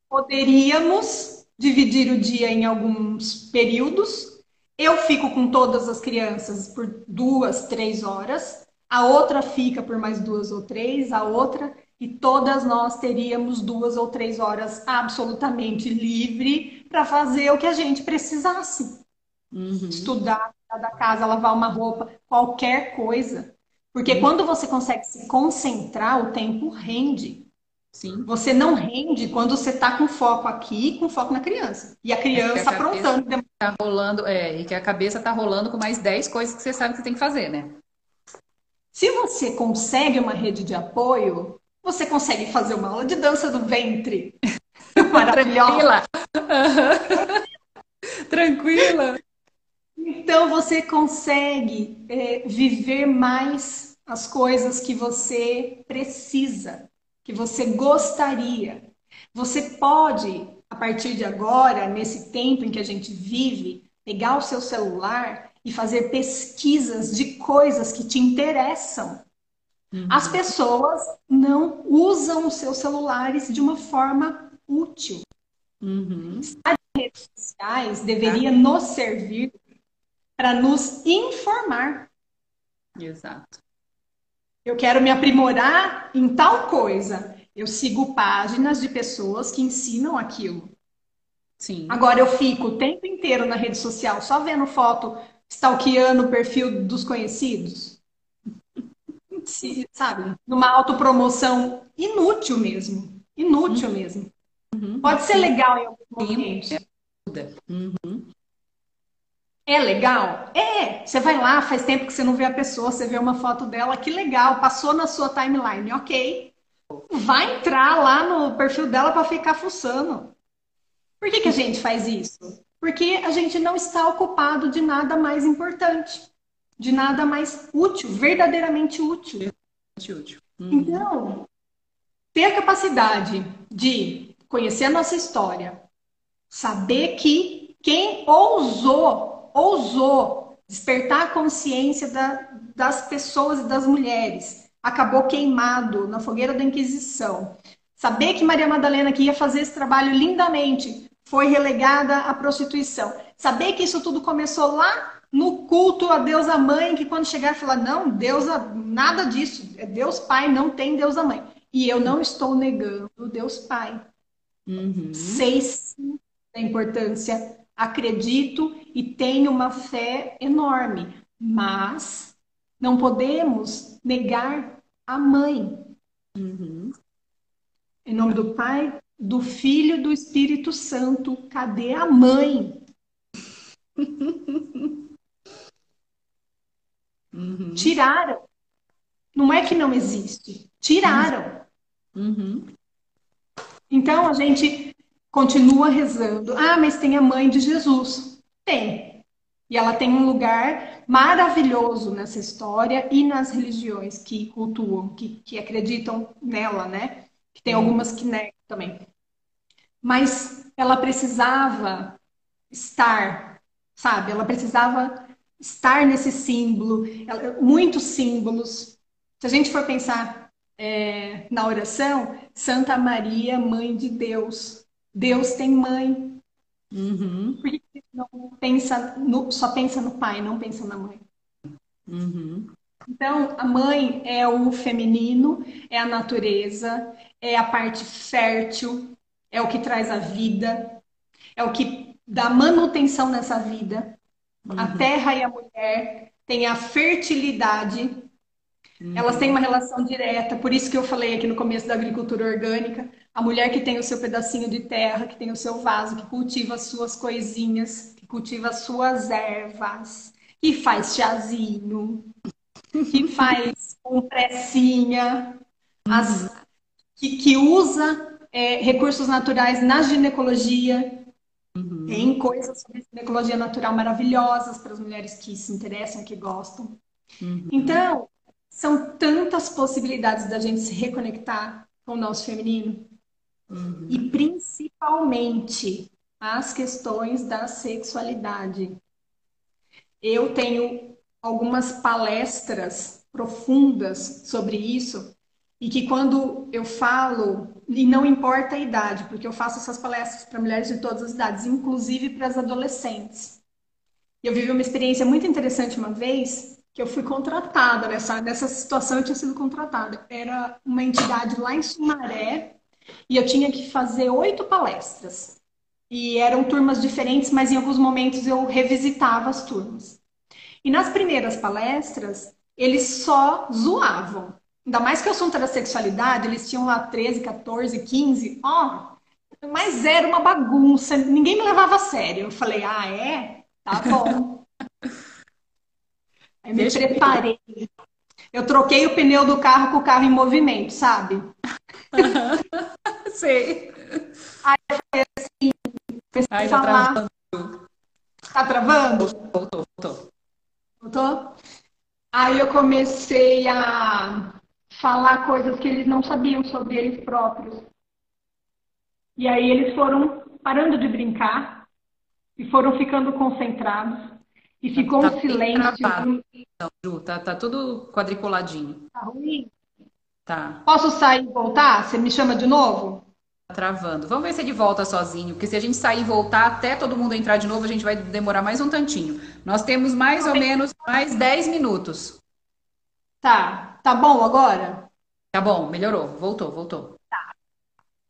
poderíamos dividir o dia em alguns períodos. Eu fico com todas as crianças por duas, três horas, a outra fica por mais duas ou três, a outra e todas nós teríamos duas ou três horas absolutamente livre para fazer o que a gente precisasse. Uhum. Estudar, da casa, lavar uma roupa, qualquer coisa. Porque uhum. quando você consegue se concentrar, o tempo rende. Sim. Você não rende quando você está com foco aqui, com foco na criança. E a é criança aprontando. Tá rolando, é, e que a cabeça está rolando com mais 10 coisas que você sabe que você tem que fazer, né? Se você consegue uma rede de apoio, você consegue fazer uma aula de dança do ventre. [laughs] Maravilhosa. Tranquila. Tranquila. Então você consegue é, viver mais as coisas que você precisa, que você gostaria. Você pode, a partir de agora, nesse tempo em que a gente vive, pegar o seu celular e fazer pesquisas de coisas que te interessam. Uhum. As pessoas não usam os seus celulares de uma forma útil. Uhum. As redes sociais deveria nos servir para nos informar. Exato. Eu quero me aprimorar em tal coisa. Eu sigo páginas de pessoas que ensinam aquilo. Sim. Agora eu fico o tempo inteiro na rede social só vendo foto, stalkeando o perfil dos conhecidos [laughs] se, sabe, numa autopromoção inútil mesmo. Inútil uhum. mesmo. Uhum. Pode ser legal em alguns momentos. Uhum. É legal? É. Você vai lá, faz tempo que você não vê a pessoa, você vê uma foto dela, que legal, passou na sua timeline, ok. Vai entrar lá no perfil dela para ficar fuçando. Por que, que a gente faz isso? Porque a gente não está ocupado de nada mais importante de nada mais útil, verdadeiramente útil. útil. Uhum. Então, ter a capacidade de conhecer a nossa história, saber que quem ousou, ousou despertar a consciência da, das pessoas e das mulheres, acabou queimado na fogueira da Inquisição. Saber que Maria Madalena, que ia fazer esse trabalho lindamente, foi relegada à prostituição. Saber que isso tudo começou lá no culto a Deus a mãe, que quando chegar falar, não, Deus, nada disso, é Deus Pai, não tem Deus a mãe. E eu não estou negando Deus Pai. Uhum. Sei sim da importância, acredito e tenho uma fé enorme, mas não podemos negar a mãe. Uhum. Em nome do Pai, do Filho e do Espírito Santo, cadê a mãe? [laughs] Uhum. Tiraram. Não é que não existe. Tiraram. Uhum. Então a gente continua rezando. Ah, mas tem a mãe de Jesus. Tem. E ela tem um lugar maravilhoso nessa história e nas religiões que cultuam, que, que acreditam nela, né? Que tem algumas que negam também. Mas ela precisava estar, sabe? Ela precisava estar nesse símbolo, muitos símbolos. Se a gente for pensar é, na oração, Santa Maria, Mãe de Deus. Deus tem mãe. Uhum. Por que não pensa no, só pensa no pai, não pensa na mãe? Uhum. Então, a mãe é o feminino, é a natureza, é a parte fértil, é o que traz a vida, é o que dá manutenção nessa vida. Uhum. A terra e a mulher têm a fertilidade, uhum. elas têm uma relação direta, por isso que eu falei aqui no começo da agricultura orgânica, a mulher que tem o seu pedacinho de terra, que tem o seu vaso, que cultiva as suas coisinhas, que cultiva as suas ervas, que faz chazinho, que [laughs] faz compressinha, as, que, que usa é, recursos naturais na ginecologia. Uhum. Tem coisas sobre ginecologia natural maravilhosas para as mulheres que se interessam, que gostam. Uhum. Então, são tantas possibilidades da gente se reconectar com o nosso feminino. Uhum. E principalmente as questões da sexualidade. Eu tenho algumas palestras profundas sobre isso e que quando eu falo, e não importa a idade, porque eu faço essas palestras para mulheres de todas as idades, inclusive para as adolescentes. Eu vivi uma experiência muito interessante uma vez, que eu fui contratada nessa, nessa situação, eu tinha sido contratada. Era uma entidade lá em Sumaré, e eu tinha que fazer oito palestras. E eram turmas diferentes, mas em alguns momentos eu revisitava as turmas. E nas primeiras palestras, eles só zoavam. Ainda mais que o assunto era sexualidade, eles tinham lá 13, 14, 15. Ó, oh, mas era uma bagunça, ninguém me levava a sério. Eu falei, ah, é? Tá [laughs] bom. Aí me Deixa preparei. Eu... eu troquei o pneu do carro com o carro em movimento, sabe? Sei. Aí eu falei assim, Ai, tá falar. Tá travando. Tá travando? Voltou, voltou. Voltou? Aí eu comecei a falar coisas que eles não sabiam sobre eles próprios. E aí eles foram parando de brincar e foram ficando concentrados. E ficou tá um silêncio. Então, Ju, tá, tá tudo quadriculadinho. Tá ruim? Tá. Posso sair e voltar? Você me chama de novo? Tá travando. Vamos ver se ele volta sozinho, porque se a gente sair e voltar até todo mundo entrar de novo, a gente vai demorar mais um tantinho. Nós temos mais ou menos mais 10 minutos. Tá. Tá bom agora? Tá bom, melhorou. Voltou, voltou. Tá.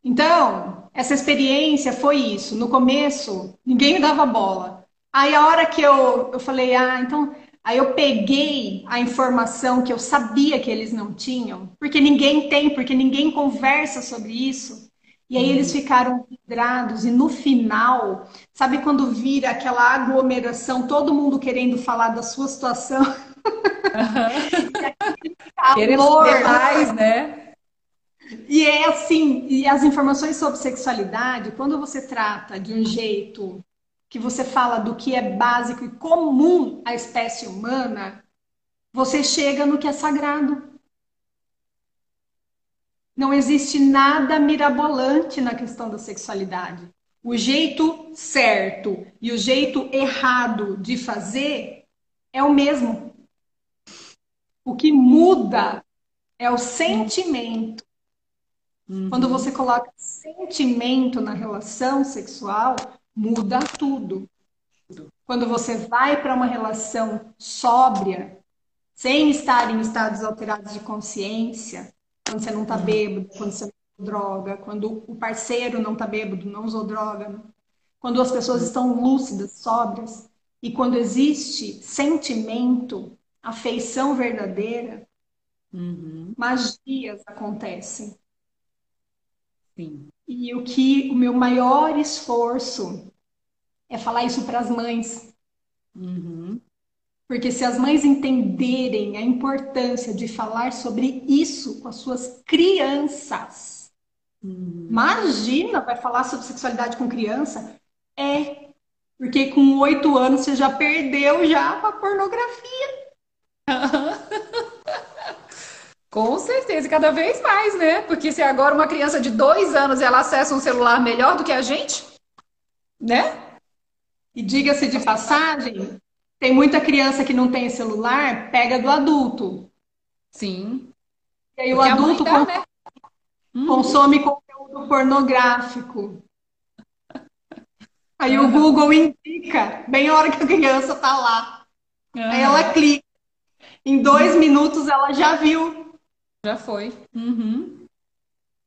Então, essa experiência foi isso. No começo, ninguém me dava bola. Aí a hora que eu, eu falei, ah, então. Aí eu peguei a informação que eu sabia que eles não tinham, porque ninguém tem, porque ninguém conversa sobre isso. E aí eles ficaram vidrados, e no final, sabe quando vira aquela aglomeração, todo mundo querendo falar da sua situação? [laughs] Querendo mais, né? E é assim, e as informações sobre sexualidade, quando você trata de um jeito que você fala do que é básico e comum à espécie humana, você chega no que é sagrado. Não existe nada mirabolante na questão da sexualidade. O jeito certo e o jeito errado de fazer é o mesmo. O que muda é o sentimento. Uhum. Quando você coloca sentimento na relação sexual, muda tudo. Quando você vai para uma relação sóbria, sem estar em estados alterados de consciência, quando você não está bêbado, quando você não usou droga, quando o parceiro não está bêbado, não usou droga, quando as pessoas estão lúcidas, sóbrias, e quando existe sentimento, afeição verdadeira, uhum. magias acontecem. Sim. E o que o meu maior esforço é falar isso para as mães. Uhum. Porque se as mães entenderem a importância de falar sobre isso com as suas crianças, uhum. imagina, vai falar sobre sexualidade com criança? É, porque com oito anos você já perdeu já a pornografia. [laughs] Com certeza, cada vez mais, né? Porque se agora uma criança de dois anos ela acessa um celular melhor do que a gente, né? E diga-se de passagem, tem muita criança que não tem celular, pega do adulto. Sim. E aí o adulto dá, né? consome conteúdo pornográfico. Aí o Google indica, bem a hora que a criança tá lá. Uhum. Aí ela clica. Em dois minutos ela já viu. Já foi. Uhum.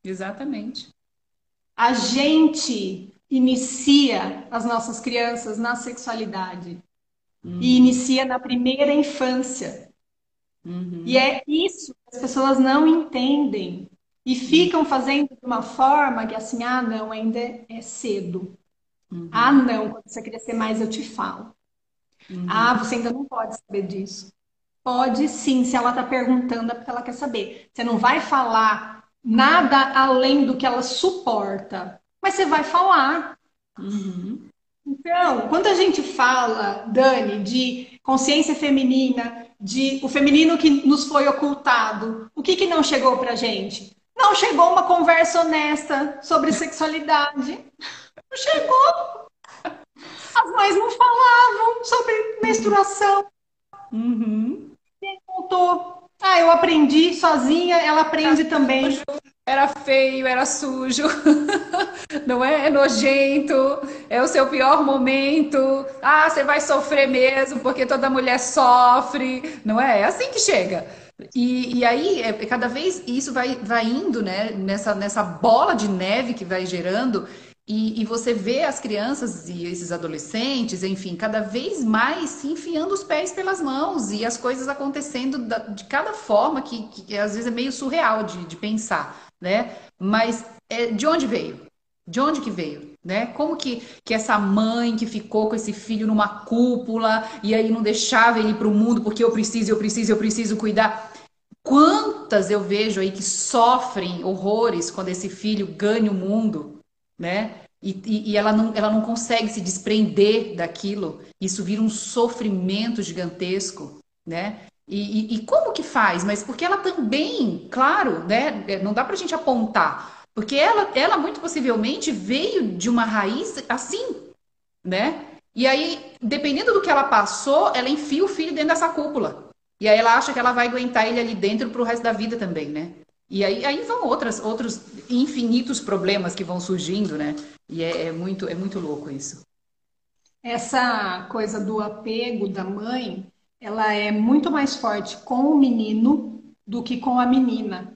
Exatamente. A gente inicia as nossas crianças na sexualidade. Uhum. E inicia na primeira infância. Uhum. E é isso que as pessoas não entendem. E ficam fazendo de uma forma que assim, ah, não, ainda é cedo. Uhum. Ah, não, quando você crescer mais eu te falo. Uhum. Ah, você ainda não pode saber disso. Pode sim, se ela está perguntando é porque ela quer saber. Você não vai falar nada além do que ela suporta, mas você vai falar. Uhum. Então, quando a gente fala, Dani, de consciência feminina, de o feminino que nos foi ocultado, o que, que não chegou pra gente? Não chegou uma conversa honesta sobre [laughs] sexualidade. Não chegou. As mães não falavam sobre menstruação. Uhum. Quem contou? Ah, eu aprendi sozinha, ela aprende também. Era feio, era sujo, [laughs] não é? É nojento, é o seu pior momento. Ah, você vai sofrer mesmo, porque toda mulher sofre, não é? É assim que chega. E, e aí, é, cada vez isso vai, vai indo, né? Nessa, nessa bola de neve que vai gerando, e, e, você vê as crianças e esses adolescentes, enfim, cada vez mais se enfiando os pés pelas mãos e as coisas acontecendo da, de cada forma que, que, às vezes é meio surreal de, de pensar, né? Mas é, de onde veio? De onde que veio? Né? Como que, que essa mãe que ficou com esse filho numa cúpula e aí não deixava ele para o mundo porque eu preciso, eu preciso, eu preciso cuidar. Quantas eu vejo aí que sofrem horrores quando esse filho ganha o mundo, né? E, e, e, ela, não, ela não consegue se desprender daquilo. Isso vira um sofrimento gigantesco, né? E, e, como que faz? Mas porque ela também, claro, né? É, não dá pra gente apontar. Porque ela, ela muito possivelmente veio de uma raiz assim, né? E aí, dependendo do que ela passou, ela enfia o filho dentro dessa cúpula. E aí ela acha que ela vai aguentar ele ali dentro pro resto da vida também, né? E aí, aí vão outras, outros infinitos problemas que vão surgindo, né? E é, é, muito, é muito louco isso. Essa coisa do apego da mãe, ela é muito mais forte com o menino do que com a menina.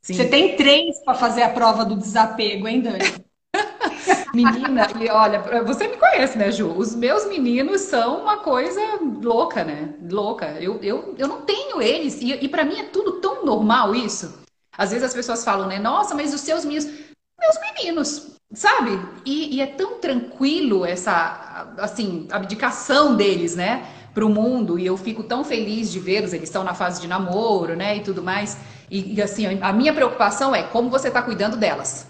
Sim. Você tem três para fazer a prova do desapego, hein, Dani? Menina, e olha, você me conhece, né, Ju? Os meus meninos são uma coisa louca, né? Louca. Eu, eu, eu não tenho eles. E, e para mim é tudo tão normal isso. Às vezes as pessoas falam, né? Nossa, mas os seus meninos. Meus meninos, sabe? E, e é tão tranquilo essa, assim, abdicação deles, né? Para o mundo. E eu fico tão feliz de vê-los. Eles estão na fase de namoro, né? E tudo mais. E, e assim, a minha preocupação é como você está cuidando delas.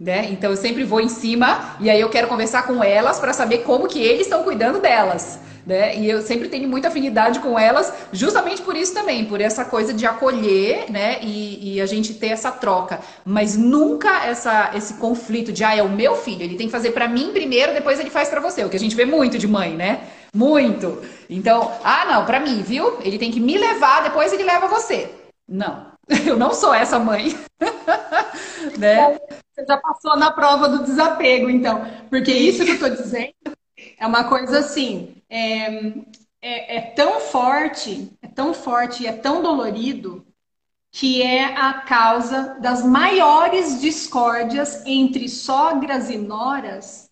Né? Então eu sempre vou em cima e aí eu quero conversar com elas para saber como que eles estão cuidando delas. Né? E eu sempre tenho muita afinidade com elas, justamente por isso também, por essa coisa de acolher, né? E, e, a gente ter essa troca, mas nunca essa, esse conflito de ah, é o meu filho, ele tem que fazer para mim primeiro, depois ele faz para você, o que a gente vê muito de mãe, né? Muito. Então, ah, não, para mim, viu? Ele tem que me levar, depois ele leva você. Não, [laughs] eu não sou essa mãe. [laughs] né? Você já passou na prova do desapego, então. Porque isso que eu estou dizendo é uma coisa assim. É, é, é tão forte, é tão forte e é tão dolorido que é a causa das maiores discórdias entre sogras e noras,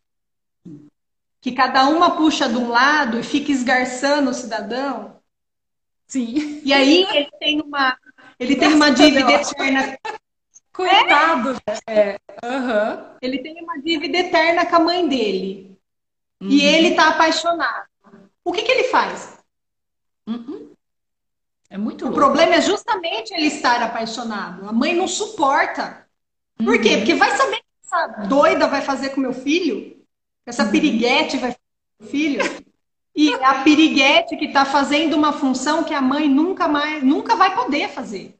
que cada uma puxa de um lado e fica esgarçando o cidadão. Sim. E aí ele tem uma, ele tem uma dívida eterna [laughs] Coitado. É. Uhum. Ele tem uma dívida eterna com a mãe dele. Uhum. E ele tá apaixonado. O que, que ele faz? Uhum. É muito O problema é justamente ele estar apaixonado. A mãe não suporta. Por quê? Uhum. Porque vai saber que essa doida vai fazer com meu filho? Essa uhum. piriguete vai fazer com meu filho? E é a piriguete que está fazendo uma função que a mãe nunca mais, nunca vai poder fazer.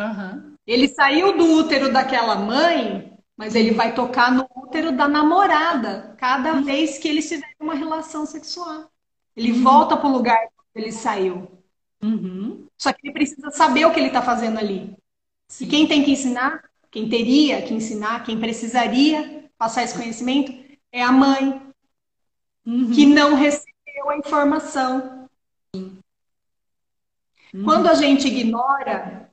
Uhum. Ele saiu do útero daquela mãe, mas ele vai tocar no útero da namorada cada uhum. vez que ele tiver uma relação sexual. Ele uhum. volta para o lugar que ele saiu. Uhum. Só que ele precisa saber o que ele está fazendo ali. Sim. E quem tem que ensinar, quem teria que ensinar, quem precisaria passar esse conhecimento é a mãe, uhum. que não recebeu a informação. Quando a gente ignora,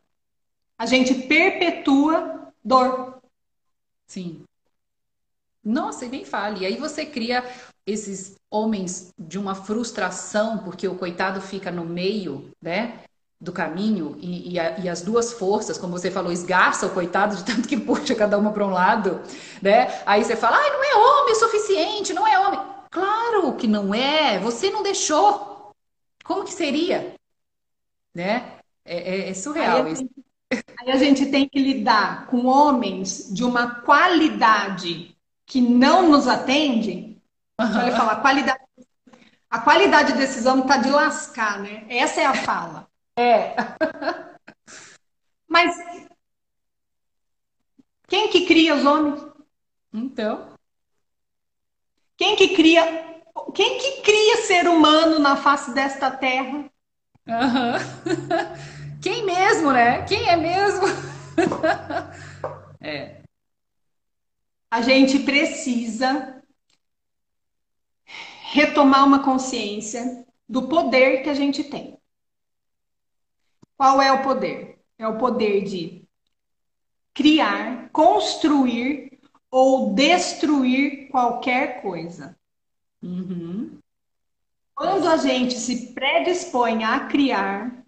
a gente perpetua dor. Sim. Nossa, e nem fale. E aí você cria esses homens de uma frustração, porque o coitado fica no meio, né? Do caminho e, e, a, e, as duas forças, como você falou, esgarça o coitado de tanto que puxa cada uma para um lado, né? Aí você fala, ai, não é homem o suficiente, não é homem. Claro que não é, você não deixou. Como que seria? Né? É, é, é surreal aí isso. Aí a gente tem que lidar com homens de uma qualidade que não nos atende Uhum. Olha, falar, a qualidade, a qualidade desses homens tá de lascar, né? Essa é a fala. É. [laughs] Mas quem que cria os homens? Então. Quem que cria quem que cria ser humano na face desta terra? Uhum. Quem mesmo, né? Quem é mesmo? é. A gente precisa retomar uma consciência do poder que a gente tem. Qual é o poder? É o poder de criar, construir ou destruir qualquer coisa. Uhum. Quando a gente se predispõe a criar,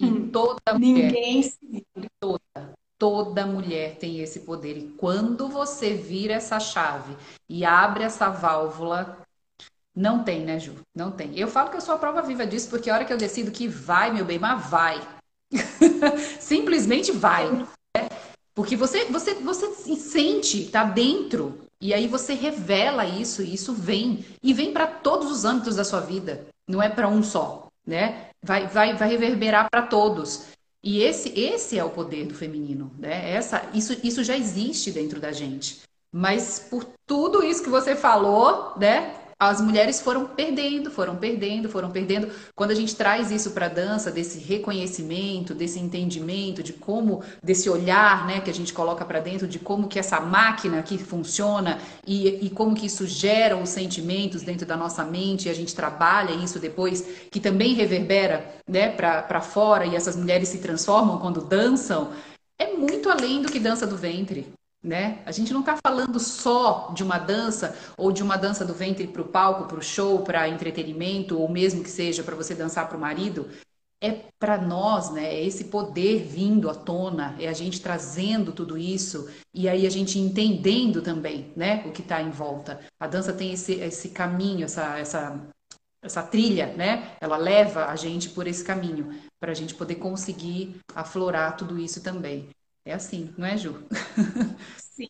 hum, toda ninguém se toda, toda mulher tem esse poder. E quando você vira essa chave e abre essa válvula, não tem, né, Ju? Não tem. Eu falo que eu sou a prova viva disso, porque a hora que eu decido que vai, meu bem, mas vai. [laughs] Simplesmente vai. Porque você, você, você se sente, tá dentro, e aí você revela isso, e isso vem. E vem para todos os âmbitos da sua vida. Não é para um só, né? Vai, vai, vai reverberar para todos. E esse, esse é o poder do feminino, né? Essa, isso, isso já existe dentro da gente. Mas por tudo isso que você falou, né? As mulheres foram perdendo, foram perdendo, foram perdendo. Quando a gente traz isso para a dança, desse reconhecimento, desse entendimento, de como, desse olhar, né, que a gente coloca para dentro, de como que essa máquina aqui funciona e, e como que isso gera os sentimentos dentro da nossa mente, e a gente trabalha isso depois, que também reverbera, né, para fora e essas mulheres se transformam quando dançam, é muito além do que dança do ventre né? A gente não está falando só de uma dança ou de uma dança do ventre para o palco, para o show, para entretenimento ou mesmo que seja para você dançar para o marido. É para nós, né? É esse poder vindo à tona, é a gente trazendo tudo isso e aí a gente entendendo também, né? O que está em volta. A dança tem esse, esse caminho, essa, essa, essa trilha, né? Ela leva a gente por esse caminho para a gente poder conseguir aflorar tudo isso também. É assim, não é, Ju? Sim,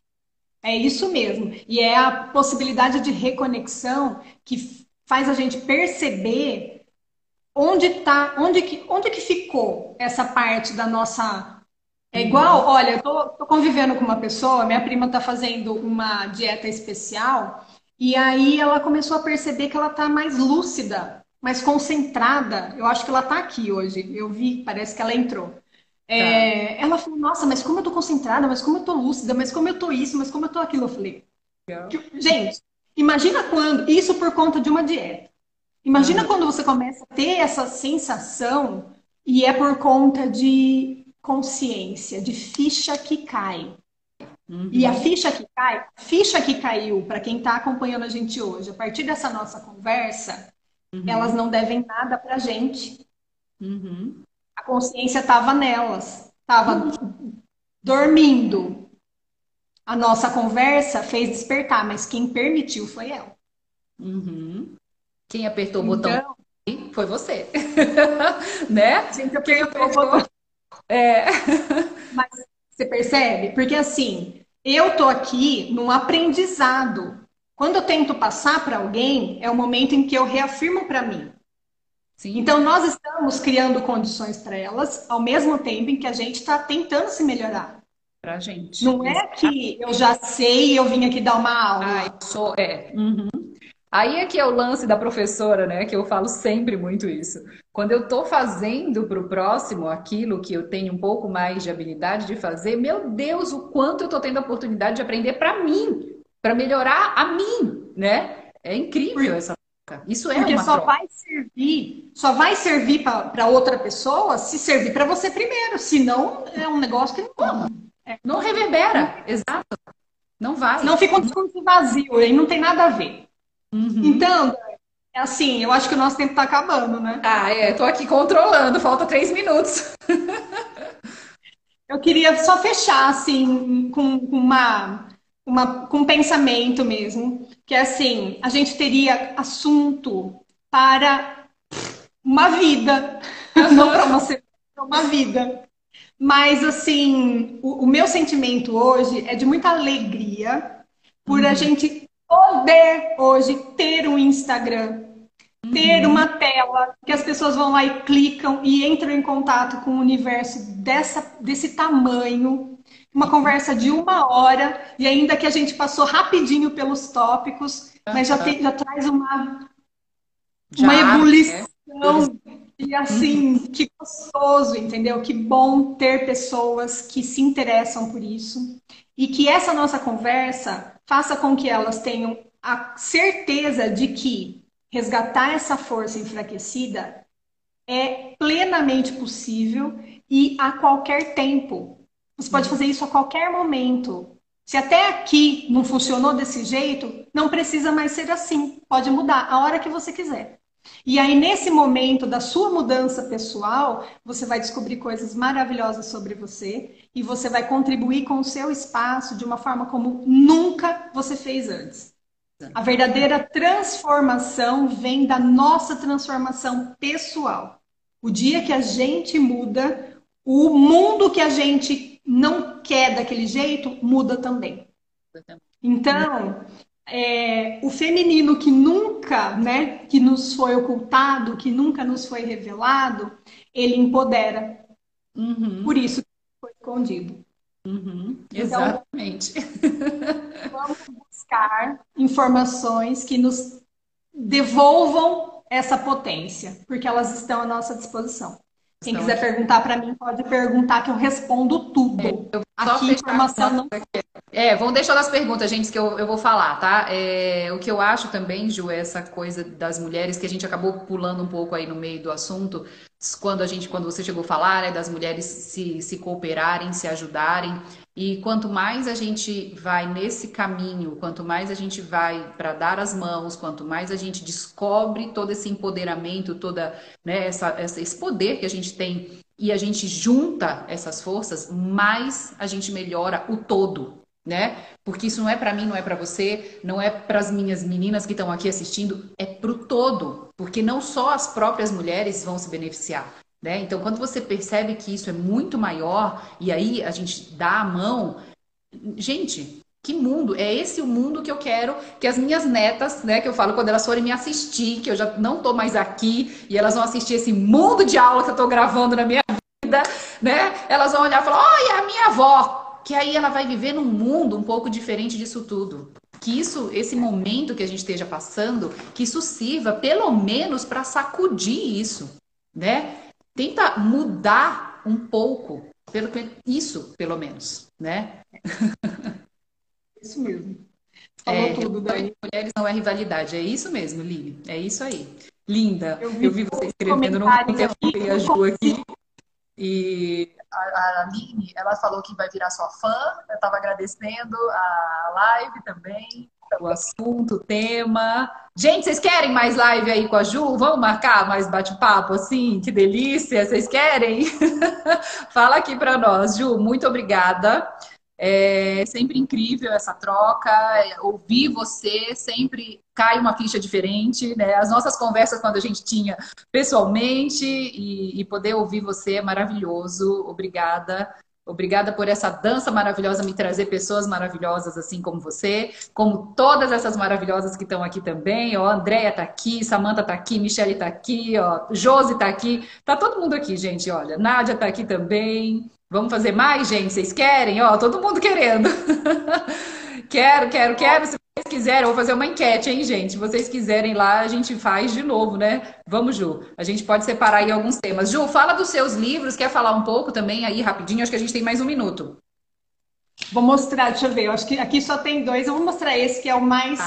é isso mesmo. E é a possibilidade de reconexão que faz a gente perceber onde tá, onde que, onde que ficou essa parte da nossa. É uhum. igual, olha, eu tô, tô convivendo com uma pessoa, minha prima tá fazendo uma dieta especial, e aí ela começou a perceber que ela tá mais lúcida, mais concentrada. Eu acho que ela tá aqui hoje. Eu vi, parece que ela entrou. É, tá. Ela falou, nossa, mas como eu tô concentrada, mas como eu tô lúcida, mas como eu tô isso, mas como eu tô aquilo. Eu falei, gente, imagina quando, isso por conta de uma dieta. Imagina uhum. quando você começa a ter essa sensação e é por conta de consciência, de ficha que cai. Uhum. E a ficha que cai, ficha que caiu para quem está acompanhando a gente hoje, a partir dessa nossa conversa, uhum. elas não devem nada para a gente. Uhum a consciência estava nelas, estava dormindo. A nossa conversa fez despertar, mas quem permitiu foi ela. Uhum. Quem apertou então, o botão [laughs] foi você, né? Quem apertou o botão. É. [laughs] Mas você percebe? Porque assim, eu tô aqui num aprendizado. Quando eu tento passar para alguém, é o momento em que eu reafirmo para mim. Sim. Então, nós estamos criando condições para elas, ao mesmo tempo em que a gente está tentando se melhorar. Para a gente. Não é que eu já sei e eu vim aqui dar uma aula. Ah, eu sou, é. Uhum. Aí é que é o lance da professora, né? Que eu falo sempre muito isso. Quando eu estou fazendo para o próximo aquilo que eu tenho um pouco mais de habilidade de fazer, meu Deus, o quanto eu estou tendo a oportunidade de aprender para mim, para melhorar a mim, né? É incrível essa. Isso é Porque uma só troca. vai servir, só vai servir para outra pessoa se servir para você primeiro. Senão é um negócio que não. É. Não reverbera, exato. Não vai. Não fica um discurso vazio, aí não tem nada a ver. Uhum. Então, é assim, eu acho que o nosso tempo está acabando, né? Ah, é, tô aqui controlando, falta três minutos. eu queria só fechar, assim, com, com uma, uma, com um pensamento mesmo, que é assim, a gente teria assunto para uma vida, não para uma semana, uma vida. Mas, assim, o, o, meu sentimento hoje é de muita alegria por uhum. a gente poder hoje ter um Instagram, uhum. ter uma tela que as pessoas vão lá e clicam e entram em contato com o universo dessa, desse tamanho. Uma conversa de uma hora, e ainda que a gente passou rapidinho pelos tópicos, mas já, tem, já traz uma, já, uma ebulição. É. E assim, uhum. que gostoso, entendeu? Que bom ter pessoas que se interessam por isso. E que essa nossa conversa faça com que elas tenham a certeza de que resgatar essa força enfraquecida é plenamente possível e a qualquer tempo. Você pode fazer isso a qualquer momento. Se até aqui não funcionou desse jeito, não precisa mais ser assim. Pode mudar a hora que você quiser. E aí, nesse momento da sua mudança pessoal, você vai descobrir coisas maravilhosas sobre você e você vai contribuir com o seu espaço de uma forma como nunca você fez antes. A verdadeira transformação vem da nossa transformação pessoal. O dia que a gente muda, o mundo que a gente não quer daquele jeito muda também. Então, é, o feminino que nunca, né, que nos foi ocultado, que nunca nos foi revelado, ele empodera. Uhum. Por isso foi escondido. Uhum. Então, Exatamente. [laughs] vamos buscar informações que nos devolvam essa potência, porque elas estão à nossa disposição. Quem quiser perguntar para mim, pode perguntar que eu respondo tudo. É, eu Aqui informação não. É, vamos deixar as perguntas, gente, que eu, eu vou falar, tá? É, o que eu acho também, Ju, é essa coisa das mulheres que a gente acabou pulando um pouco aí no meio do assunto, quando a gente, quando você chegou a falar, né, das mulheres se, se cooperarem, se ajudarem. E quanto mais a gente vai nesse caminho, quanto mais a gente vai para dar as mãos, quanto mais a gente descobre todo esse empoderamento, toda né, essa, essa, esse poder que a gente tem e a gente junta essas forças, mais a gente melhora o todo, né? Porque isso não é para mim, não é para você, não é para as minhas meninas que estão aqui assistindo, é para o todo, porque não só as próprias mulheres vão se beneficiar, né? Então, quando você percebe que isso é muito maior e aí a gente dá a mão, gente, que mundo? É esse o mundo que eu quero que as minhas netas, né, que eu falo quando elas forem me assistir, que eu já não tô mais aqui e elas vão assistir esse mundo de aula que eu tô gravando na minha vida, né? Elas vão olhar e falar: "Olha, a minha avó", que aí ela vai viver num mundo um pouco diferente disso tudo. Que isso, esse momento que a gente esteja passando, que isso sirva pelo menos para sacudir isso, né? Tenta mudar um pouco, pelo isso, pelo menos, né? Isso mesmo. Falou é, tudo daí. Mulheres não é rivalidade. É isso mesmo, Lili. É isso aí. Linda. Eu vi, eu vi você escrevendo, não interrompi a Ju aqui. E a, a Aline, ela falou que vai virar sua fã. Eu estava agradecendo a live também, o assunto, o tema. Gente, vocês querem mais live aí com a Ju? Vamos marcar mais bate-papo assim? Que delícia! Vocês querem? [laughs] Fala aqui para nós, Ju. Muito obrigada. É sempre incrível essa troca, é, ouvir você, sempre cai uma ficha diferente, né? As nossas conversas quando a gente tinha pessoalmente e, e poder ouvir você é maravilhoso. Obrigada. Obrigada por essa dança maravilhosa, me trazer pessoas maravilhosas assim como você, como todas essas maravilhosas que estão aqui também. Ó, Andréia tá aqui, Samanta tá aqui, Michele tá aqui, ó, Josi tá aqui. Tá todo mundo aqui, gente, olha. Nádia tá aqui também. Vamos fazer mais, gente? Vocês querem? Ó, todo mundo querendo. [laughs] quero, quero, quero. Se quiserem, vou fazer uma enquete, hein, gente? Se vocês quiserem lá, a gente faz de novo, né? Vamos, Ju. A gente pode separar aí alguns temas. Ju, fala dos seus livros, quer falar um pouco também aí rapidinho? Acho que a gente tem mais um minuto. Vou mostrar, deixa eu ver. Eu acho que aqui só tem dois. Eu vou mostrar esse que é o mais.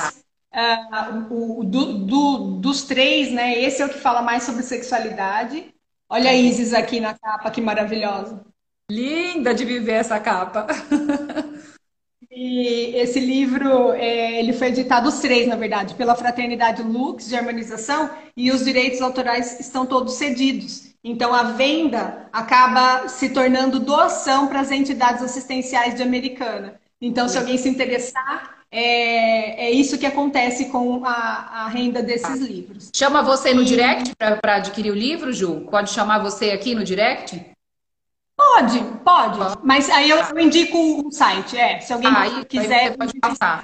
Ah. Uh, o, o do, do, dos três, né? Esse é o que fala mais sobre sexualidade. Olha a Isis aqui na capa, que maravilhosa. Linda de viver essa capa. [laughs] E esse livro, é, ele foi editado os três, na verdade, pela Fraternidade Lux de Harmonização, e os direitos autorais estão todos cedidos. Então, a venda acaba se tornando doação para as entidades assistenciais de Americana. Então, se alguém se interessar, é, é isso que acontece com a, a renda desses livros. Chama você no direct para adquirir o livro, Ju? Pode chamar você aqui no direct? Pode, pode. Mas aí eu, eu indico o um site, é. Se alguém aí, quiser. Aí pode passar.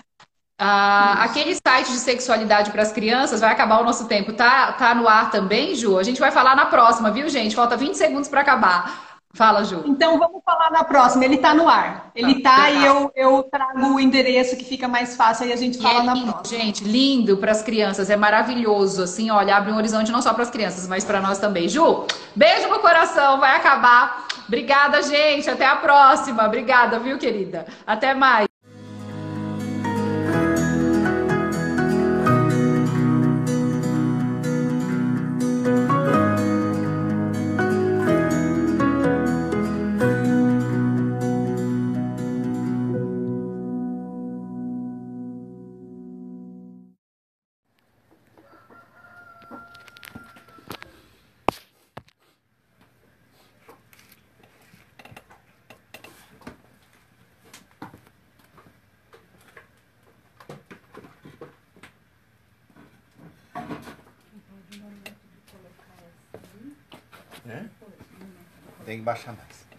Ah, aquele site de sexualidade para as crianças vai acabar o nosso tempo. Tá, tá no ar também, Ju? A gente vai falar na próxima, viu, gente? Falta 20 segundos para acabar. Fala, Ju. Então vamos falar na próxima. Ele está no ar. Ele está tá, e eu, eu trago o endereço que fica mais fácil e a gente fala é na lindo, próxima. Gente, lindo para as crianças. É maravilhoso. Assim, olha, abre um horizonte não só para as crianças, mas para nós também. Ju, beijo no coração. Vai acabar. Obrigada, gente. Até a próxima. Obrigada, viu, querida? Até mais. Tem que baixar mais.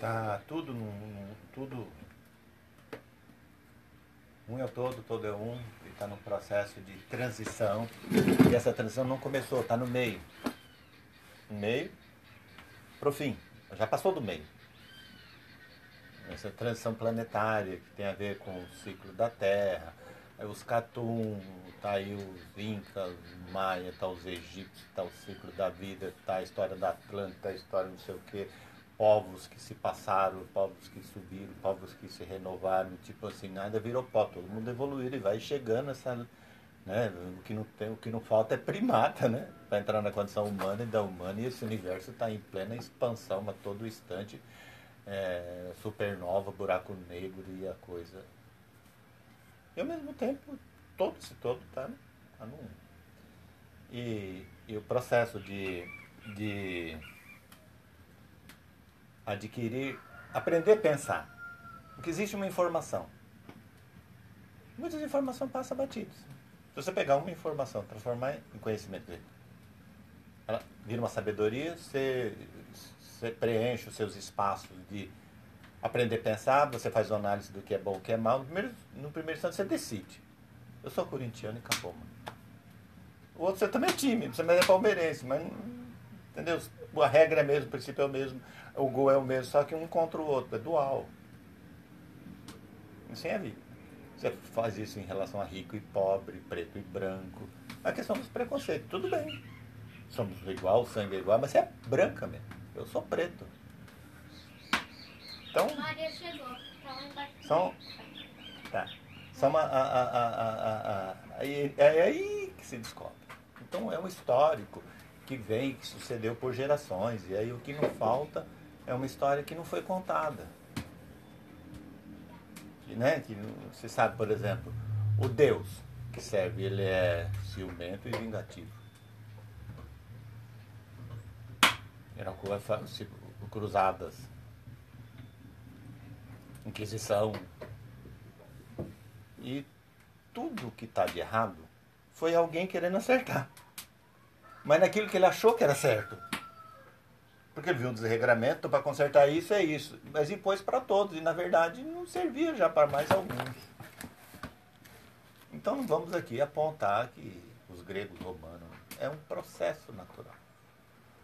Tá tudo no, no, tudo um é o todo, todo é um, e está num processo de transição. E essa transição não começou, está no meio. Meio para o fim. Já passou do meio. Essa transição planetária que tem a ver com o ciclo da Terra, os Catum, tá aí os Incas, Maia, tá os egípcios, tá o ciclo da vida, tá a história da Atlântida, a história não sei o quê povos que se passaram, povos que subiram, povos que se renovaram, tipo assim, nada virou pó, todo mundo evoluiu e vai chegando essa, né, o que não tem, o que não falta é primata, né, para entrar na condição humana e da humana e esse universo está em plena expansão a todo instante, é, supernova, buraco negro e a coisa. E ao mesmo tempo, todo esse todo está tá no e, e o processo de, de adquirir, aprender a pensar. Porque existe uma informação. Muitas informações passam batidas. Se você pegar uma informação, transformar em conhecimento ela vira uma sabedoria, você, você preenche os seus espaços de aprender a pensar, você faz uma análise do que é bom o que é mal. No primeiro, no primeiro instante você decide. Eu sou corintiano e acabou, mano. O outro você também é time, você é palmeirense, mas entendeu? A regra é a mesma, o princípio é o mesmo o gol é o mesmo, só que um contra o outro, é dual. Assim é a vida. Você faz isso em relação a rico e pobre, preto e branco. A questão dos preconceitos, tudo bem. Somos igual, o sangue é igual, mas você é branca mesmo. Eu sou preto. Então. Maria chegou. São. Tá. São a, a, a, a, é aí que se descobre. Então é um histórico que vem, que sucedeu por gerações. E aí o que não falta é uma história que não foi contada. Né, que você sabe, por exemplo, o Deus que serve, ele é ciumento e vingativo. Cruzadas. Inquisição. E tudo que está de errado foi alguém querendo acertar. Mas naquilo que ele achou que era certo. Porque ele viu um desregramento para consertar isso, é isso. Mas impôs para todos, e na verdade não servia já para mais alguns. Então vamos aqui apontar que os gregos romanos é um processo natural.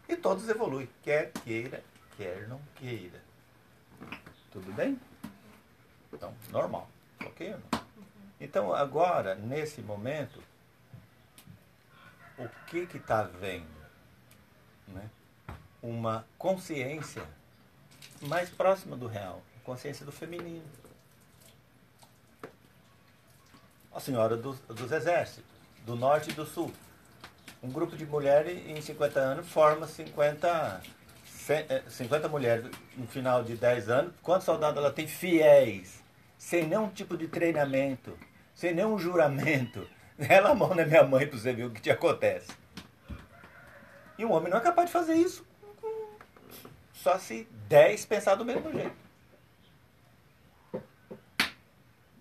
E todos evoluem, quer queira, quer não queira. Tudo bem? Então, normal. Ok? Então, agora, nesse momento, o que está vendo? Né? Uma consciência mais próxima do real, consciência do feminino. A senhora dos, dos exércitos, do norte e do sul. Um grupo de mulheres em 50 anos forma 50, 50 mulheres no final de 10 anos. Quantos soldados ela tem fiéis? sem nenhum tipo de treinamento, sem nenhum juramento. [laughs] Ela a mão na minha mãe para você ver o que te acontece. E um homem não é capaz de fazer isso só se 10 pensar do mesmo jeito.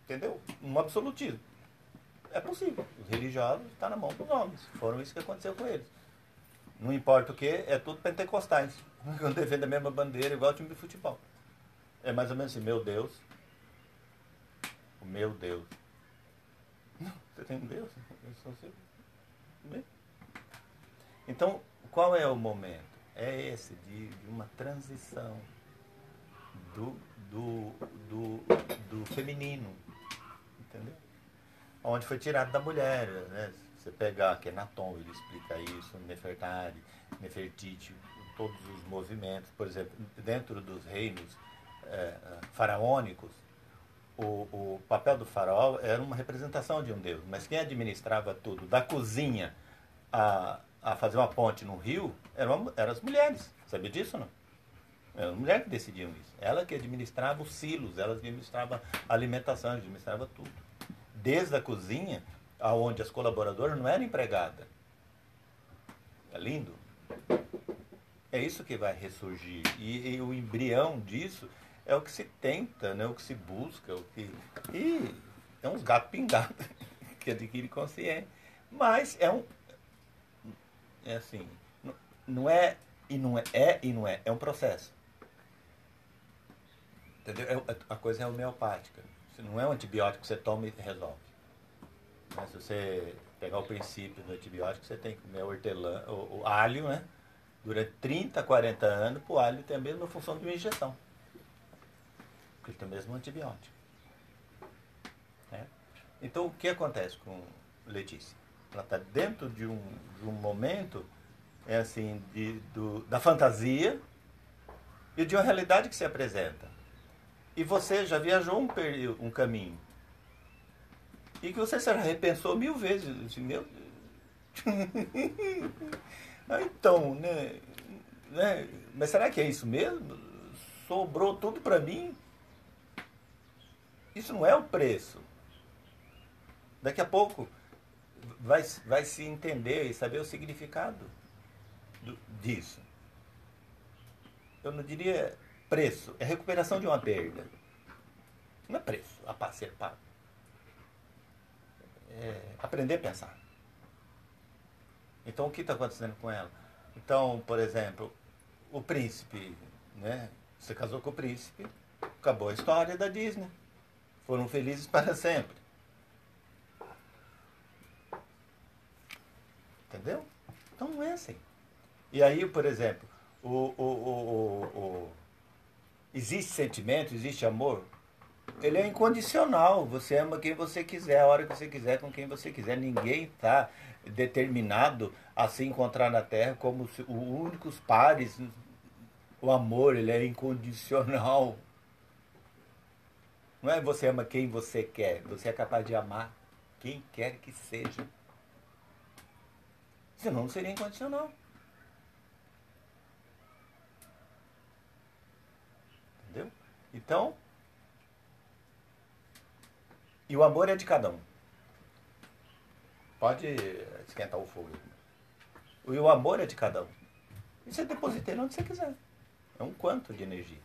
Entendeu? Um absolutismo. É possível. Os religiosos estão tá na mão dos homens. Foram isso que aconteceu com eles. Não importa o que, é tudo pentecostais. [laughs] Quando defende a mesma bandeira, igual o time de futebol. É mais ou menos assim, meu Deus, meu Deus. Não, [laughs] você tem Deus? Então, qual é o momento? É esse de, de uma transição do, do, do, do feminino, entendeu? Onde foi tirado da mulher, né? Você pegar Kenaton, ele explica isso, Nefertari, Nefertiti, todos os movimentos, por exemplo, dentro dos reinos é, faraônicos, o, o papel do farol era uma representação de um deus, mas quem administrava tudo, da cozinha a, a fazer uma ponte no rio, eram, eram as mulheres. Sabia disso não? Eram as mulheres que decidiam isso. Ela que administrava os silos, ela administrava a alimentação, administrava tudo. Desde a cozinha, aonde as colaboradoras não eram empregadas. É lindo? É isso que vai ressurgir. E, e o embrião disso é o que se tenta, né? o que se busca, o que. E é uns gatos pingados [laughs] que adquire consciência. Mas é um. É assim. Não é e não é, é e não é. É um processo. Entendeu? É, a coisa é homeopática. Não é um antibiótico que você toma e resolve. Mas se você pegar o princípio do antibiótico, você tem que comer hortelã, o, o alho, né? Durante 30, 40 anos, o alho tem a mesma função de uma injeção porque ele tem o mesmo antibiótico. É? Então, o que acontece com Letícia? Ela está dentro de um, de um momento é assim, de, do, da fantasia e de uma realidade que se apresenta. E você já viajou um, um caminho. E que você se repensou mil vezes. Assim, meu [laughs] ah, então, né, né? Mas será que é isso mesmo? Sobrou tudo para mim? Isso não é o preço. Daqui a pouco vai, vai se entender e saber o significado do, disso. Eu não diria preço, é recuperação de uma perda. Não é preço a ser pago. É aprender a pensar. Então o que está acontecendo com ela? Então, por exemplo, o príncipe, né? Você casou com o príncipe, acabou a história da Disney foram felizes para sempre. Entendeu? Então não é assim. E aí, por exemplo, o, o, o, o, existe sentimento, existe amor, ele é incondicional. Você ama quem você quiser, a hora que você quiser, com quem você quiser. Ninguém está determinado a se encontrar na Terra como os únicos pares. O amor, ele é incondicional. Não é você ama quem você quer, você é capaz de amar quem quer que seja. Senão não seria incondicional. Entendeu? Então, e o amor é de cada um. Pode esquentar o fogo. E o amor é de cada um. E você deposita ele onde você quiser. É um quanto de energia.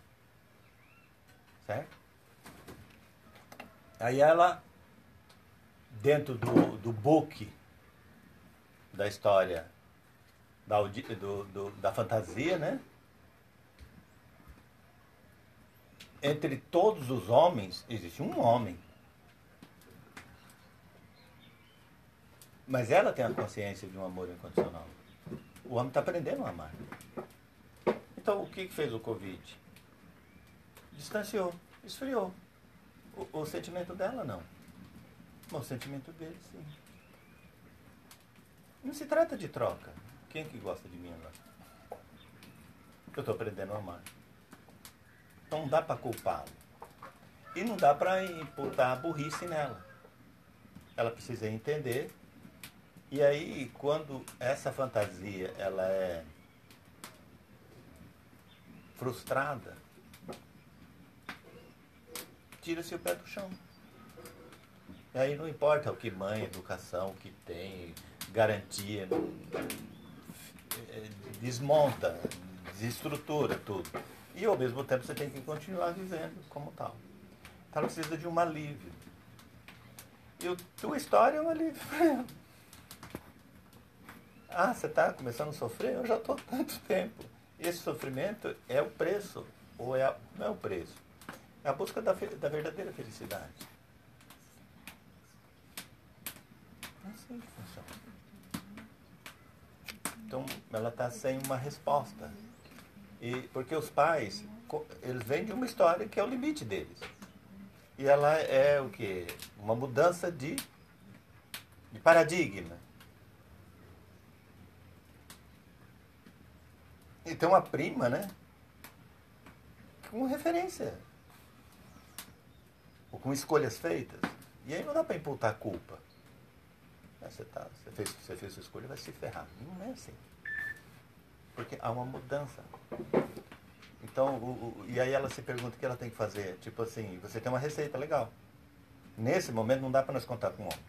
Certo? Aí ela, dentro do, do book da história da, do, do, da fantasia, né? Entre todos os homens, existe um homem. Mas ela tem a consciência de um amor incondicional. O homem está aprendendo a amar. Então, o que fez o Covid? Distanciou, esfriou. O, o sentimento dela, não. o sentimento dele, sim. Não se trata de troca. Quem é que gosta de mim agora? Eu estou aprendendo a amar. Então não dá para culpá-lo. E não dá para imputar a burrice nela. Ela precisa entender. E aí, quando essa fantasia ela é frustrada, tira-se o pé do chão. E aí não importa o que mãe, educação, o que tem, garantia, desmonta, desestrutura tudo. E ao mesmo tempo você tem que continuar vivendo como tal. Então precisa de um alívio. E a tua história é um alívio. Ah, você está começando a sofrer? Eu já estou há tanto tempo. Esse sofrimento é o preço, ou é a, não é o preço. É a busca da, da verdadeira felicidade. É assim. Então, ela está sem uma resposta. E, porque os pais, eles vêm de uma história que é o limite deles. E ela é o quê? Uma mudança de, de paradigma. E tem uma prima, né? Com referência. Ou com escolhas feitas. E aí não dá para imputar culpa. Né, você, tá, você, fez, você fez sua escolha, vai se ferrar. Não é assim. Porque há uma mudança. Então, o, o, e aí ela se pergunta o que ela tem que fazer. Tipo assim, você tem uma receita legal. Nesse momento não dá para nós contar com o homem.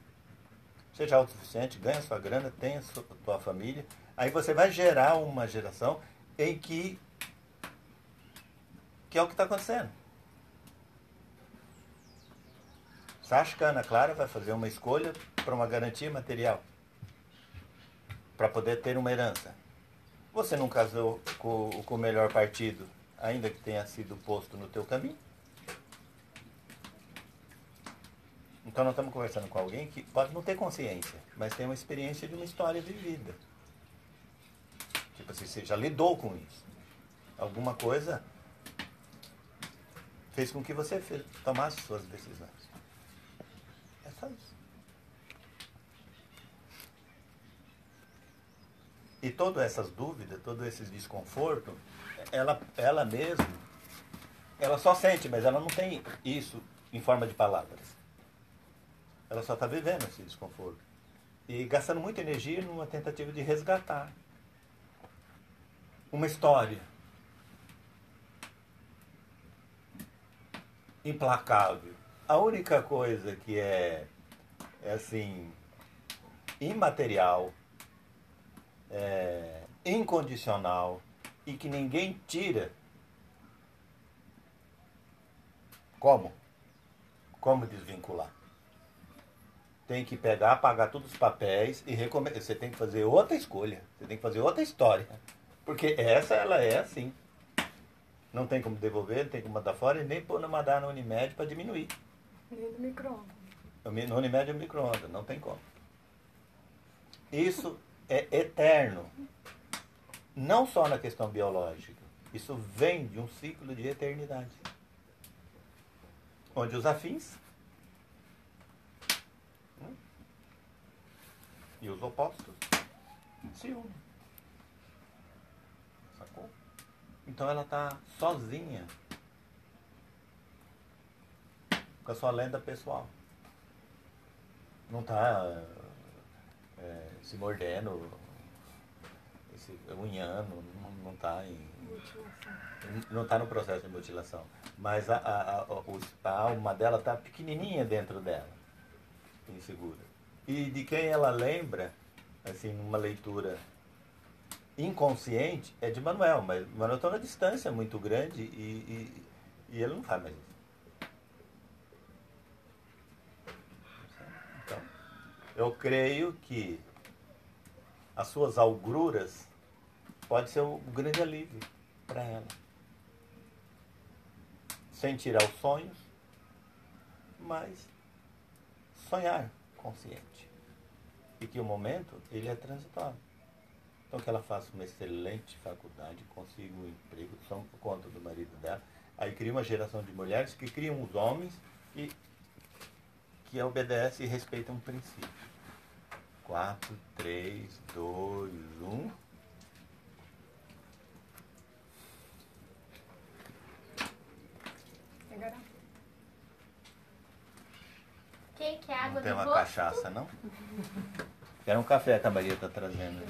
Seja autossuficiente, ganha sua grana, tenha sua, sua família. Aí você vai gerar uma geração em que que é o que está acontecendo. Sacha que a Ana Clara vai fazer uma escolha para uma garantia material, para poder ter uma herança. Você não casou com, com o melhor partido, ainda que tenha sido posto no teu caminho? Então nós estamos conversando com alguém que pode não ter consciência, mas tem uma experiência de uma história vivida. Tipo assim, você já lidou com isso. Alguma coisa fez com que você tomasse suas decisões. Só isso. E todas essas dúvidas, todo esse desconforto, ela, ela mesma, ela só sente, mas ela não tem isso em forma de palavras. Ela só está vivendo esse desconforto. E gastando muita energia numa tentativa de resgatar uma história implacável. A única coisa que é, é assim, imaterial, é, incondicional e que ninguém tira. Como? Como desvincular? Tem que pegar, apagar todos os papéis e recomeçar. Você tem que fazer outra escolha. Você tem que fazer outra história. Porque essa, ela é assim. Não tem como devolver, não tem como mandar fora e nem mandar no Unimed para diminuir. Nem no micro-ondas. No Unimed é micro-ondas, não tem como. Isso é eterno. Não só na questão biológica. Isso vem de um ciclo de eternidade. Onde os afins hum, e os opostos se unem. Então ela está sozinha com a sua lenda pessoal. Não está é, se mordendo, se unhando, não está em. Não está no processo de mutilação. Mas a, a, a, a alma dela está pequenininha dentro dela, insegura. E de quem ela lembra, assim, numa leitura inconsciente é de Manuel, mas Manuel está uma distância muito grande e, e, e ele não faz mais isso. Então, eu creio que as suas algruras pode ser um grande alívio para ela. Sem tirar os sonhos, mas sonhar consciente. E que o momento ele é transitório. Então que ela faça uma excelente faculdade, consiga um emprego, são por conta do marido dela. Aí cria uma geração de mulheres que criam os homens e que obedecem e respeitam um princípio. 4, 3, 2, 1. Que que é água Não tem do uma rosto? cachaça, não? Era um café que a Maria está trazendo.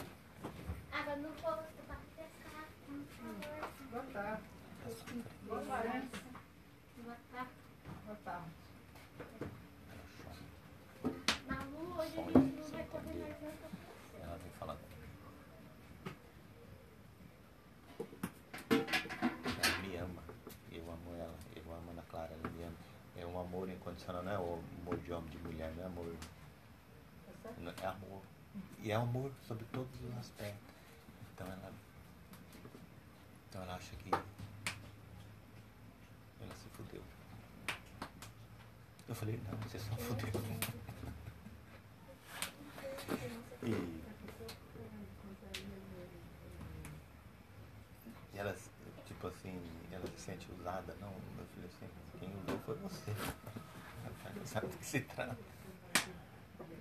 Água no rosto por favor. Boa tarde. Boa tarde. Boa tarde. Boa tarde. Malu, hoje a gente não vai comer mais nada. Ela vem falar Ela me ama. Eu amo ela. Eu amo a Ana Clara. Ela me ama. É amor incondicional, não é o amor de homem, de mulher, não é amor. É amor. E é amor sobre todos os aspectos. Então ela. Então ela acha que. Ela se fudeu. Eu falei, não, você só fudeu. [laughs] E, e ela, tipo assim, ela se sente usada. Não, eu falei assim, quem usou foi você. Sabe do que se trata.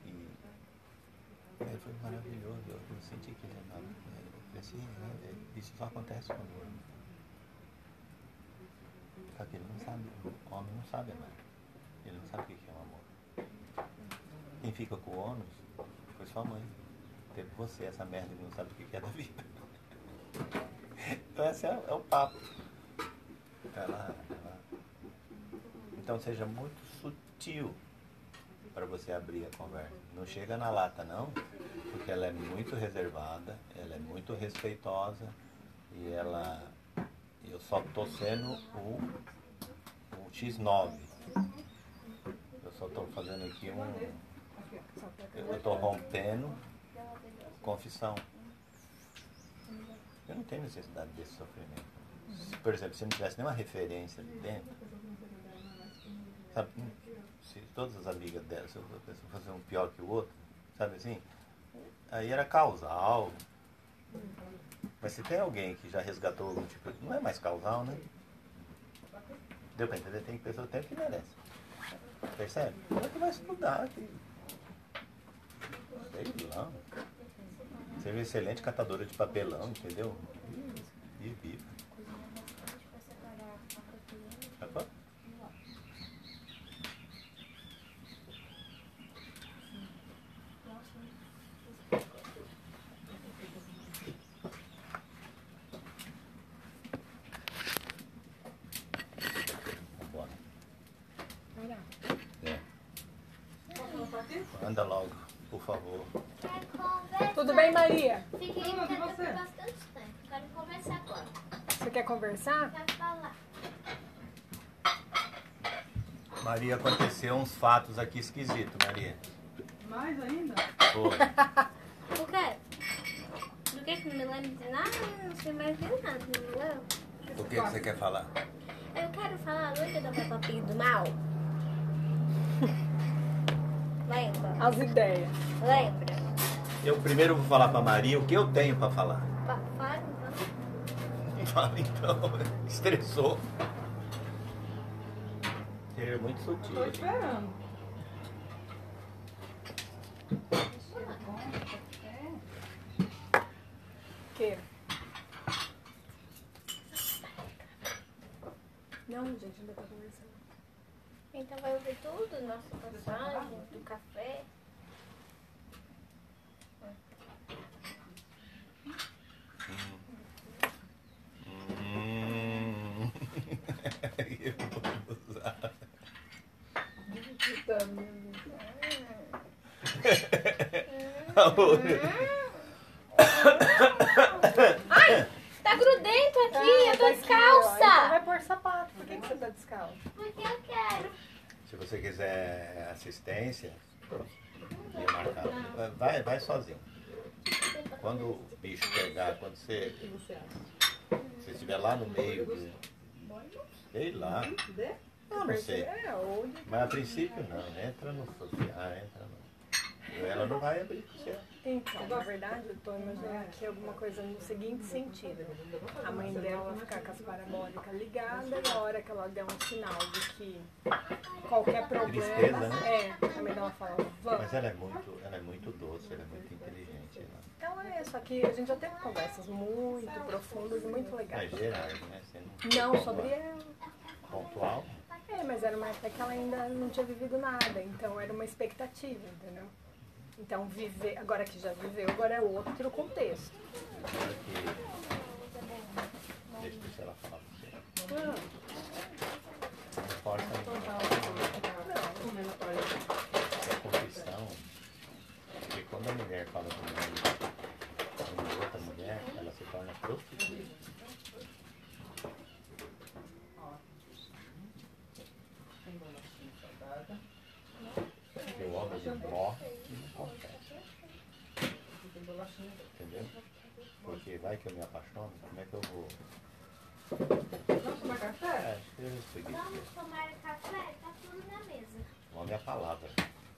E aí foi maravilhoso. Eu, senti que ele amava. Falei assim, é, é, isso só acontece quando. Só que ele não sabe, o homem não sabe amar. Ele não sabe o que é o amor. Quem fica com o ônus foi sua mãe. Teve você, essa merda que não sabe o que é da vida. Então esse é, é o papo. Ela, ela... Então seja muito sutil para você abrir a conversa. Não chega na lata não, porque ela é muito reservada, ela é muito respeitosa e ela. Eu só tô sendo o, o X9. Eu só estou fazendo aqui um. Eu estou rompendo confissão. Eu não tenho necessidade desse sofrimento. Por exemplo, se não tivesse nenhuma referência ali dentro, sabe, se todas as amigas dela, se fosse um pior que o outro, sabe assim, aí era causal. Mas se tem alguém que já resgatou algum tipo de. Não é mais causal, né? Deu pra entender? Tem pessoa tem que merece. Percebe? Ela que vai estudar. Que... Sei lá. Seja uma excelente catadora de papelão, entendeu? E, e viva. Opa. Vambora. É. Anda logo, por favor. Quero conversar. Tudo bem, Maria? Fiquei Tudo, e quieta por você? bastante tempo. Quero conversar agora. Você quer conversar? Quero falar. Maria, aconteceu uns fatos aqui esquisitos, Maria. Mais ainda? Foi. [laughs] O quê? Do que que não me lembro de nada? Não sei mais de nada, não me lembro. O que, que você quer falar? Eu quero falar, lembra da Peppa Pig do mal? [laughs] Lembra? As ideias. Lembra? Eu primeiro vou falar pra Maria o que eu tenho pra falar. Pa- Fala então. [laughs] Fala então, estressou. É muito sutil. Tô esperando. Ai, tá grudento aqui, ah, eu tô tá descalça. Aqui, então vai pôr sapato, por que, que você tá descalça? Porque eu quero. Se você quiser assistência, Vai, vai sozinho. Quando o bicho pegar, quando você, você estiver lá no meio do. Sei lá. Não, não sei. É, Mas a princípio não, né? entra no social, entra no. Ela não vai abrir pro você. Então, na verdade, eu tô imaginando aqui alguma coisa no seguinte sentido. A mãe dela vai ficar com as parabólicas ligadas e a hora que ela der um sinal de que qualquer problema. Tristeza, né? É, a mãe dela fala, vamos. Mas ela é muito, ela é muito doce, ela é muito inteligente. Ela Ela é, só que a gente já teve conversas muito profundas e muito é legais. geral, né? Você não, Não sobre ela. pontual. É, mas era uma época que ela ainda não tinha vivido nada, então era uma expectativa, entendeu? Então viver, agora que já viveu, agora é outro contexto. Deixa eu ela falar. Não importa é confissão. Porque quando a mulher fala com uma, outra mulher, ela se torna prostituta. Porque o homem ele morre e não confessa. Entendeu? Porque vai que eu me apaixono, como é que eu vou? É, acho que eu expliquei. Vamos tomar café? Tá tudo na mesa. O homem é a palavra.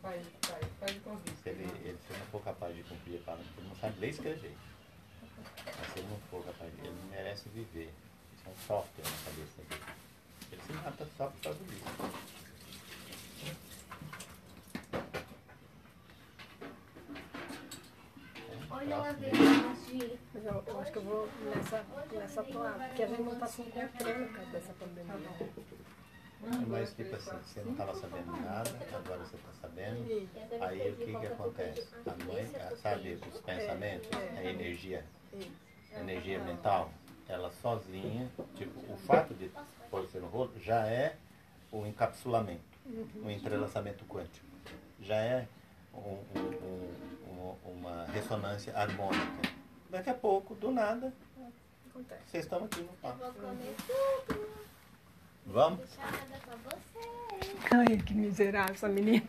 Faz, faz, faz o convite. Se ele, ele se não for capaz de cumprir a palavra, ele não sabe ler e escrever. Mas se ele não for capaz de. Ele não merece viver. Isso é um software na cabeça dele. Ele se mata só por causa disso. Olha ela Próximo. De. Mas eu, eu acho que eu vou nessa, nessa toada, porque a gente não tá se encontrando por causa dessa pandemia. Mas tipo assim, você não estava sabendo nada, agora você está sabendo. Aí o que que acontece? A mãe, sabe, os pensamentos, a energia, a energia mental, ela sozinha, tipo, o fato de pôr você no rolo já é o encapsulamento, o entrelaçamento quântico. Já é um- um- um- uma ressonância harmônica. Daqui a pouco, do nada, acontece. vocês estão aqui no Eu papo. vou comer tudo. Vamos? Deixar nada pra você. Ai, que miserável essa menina.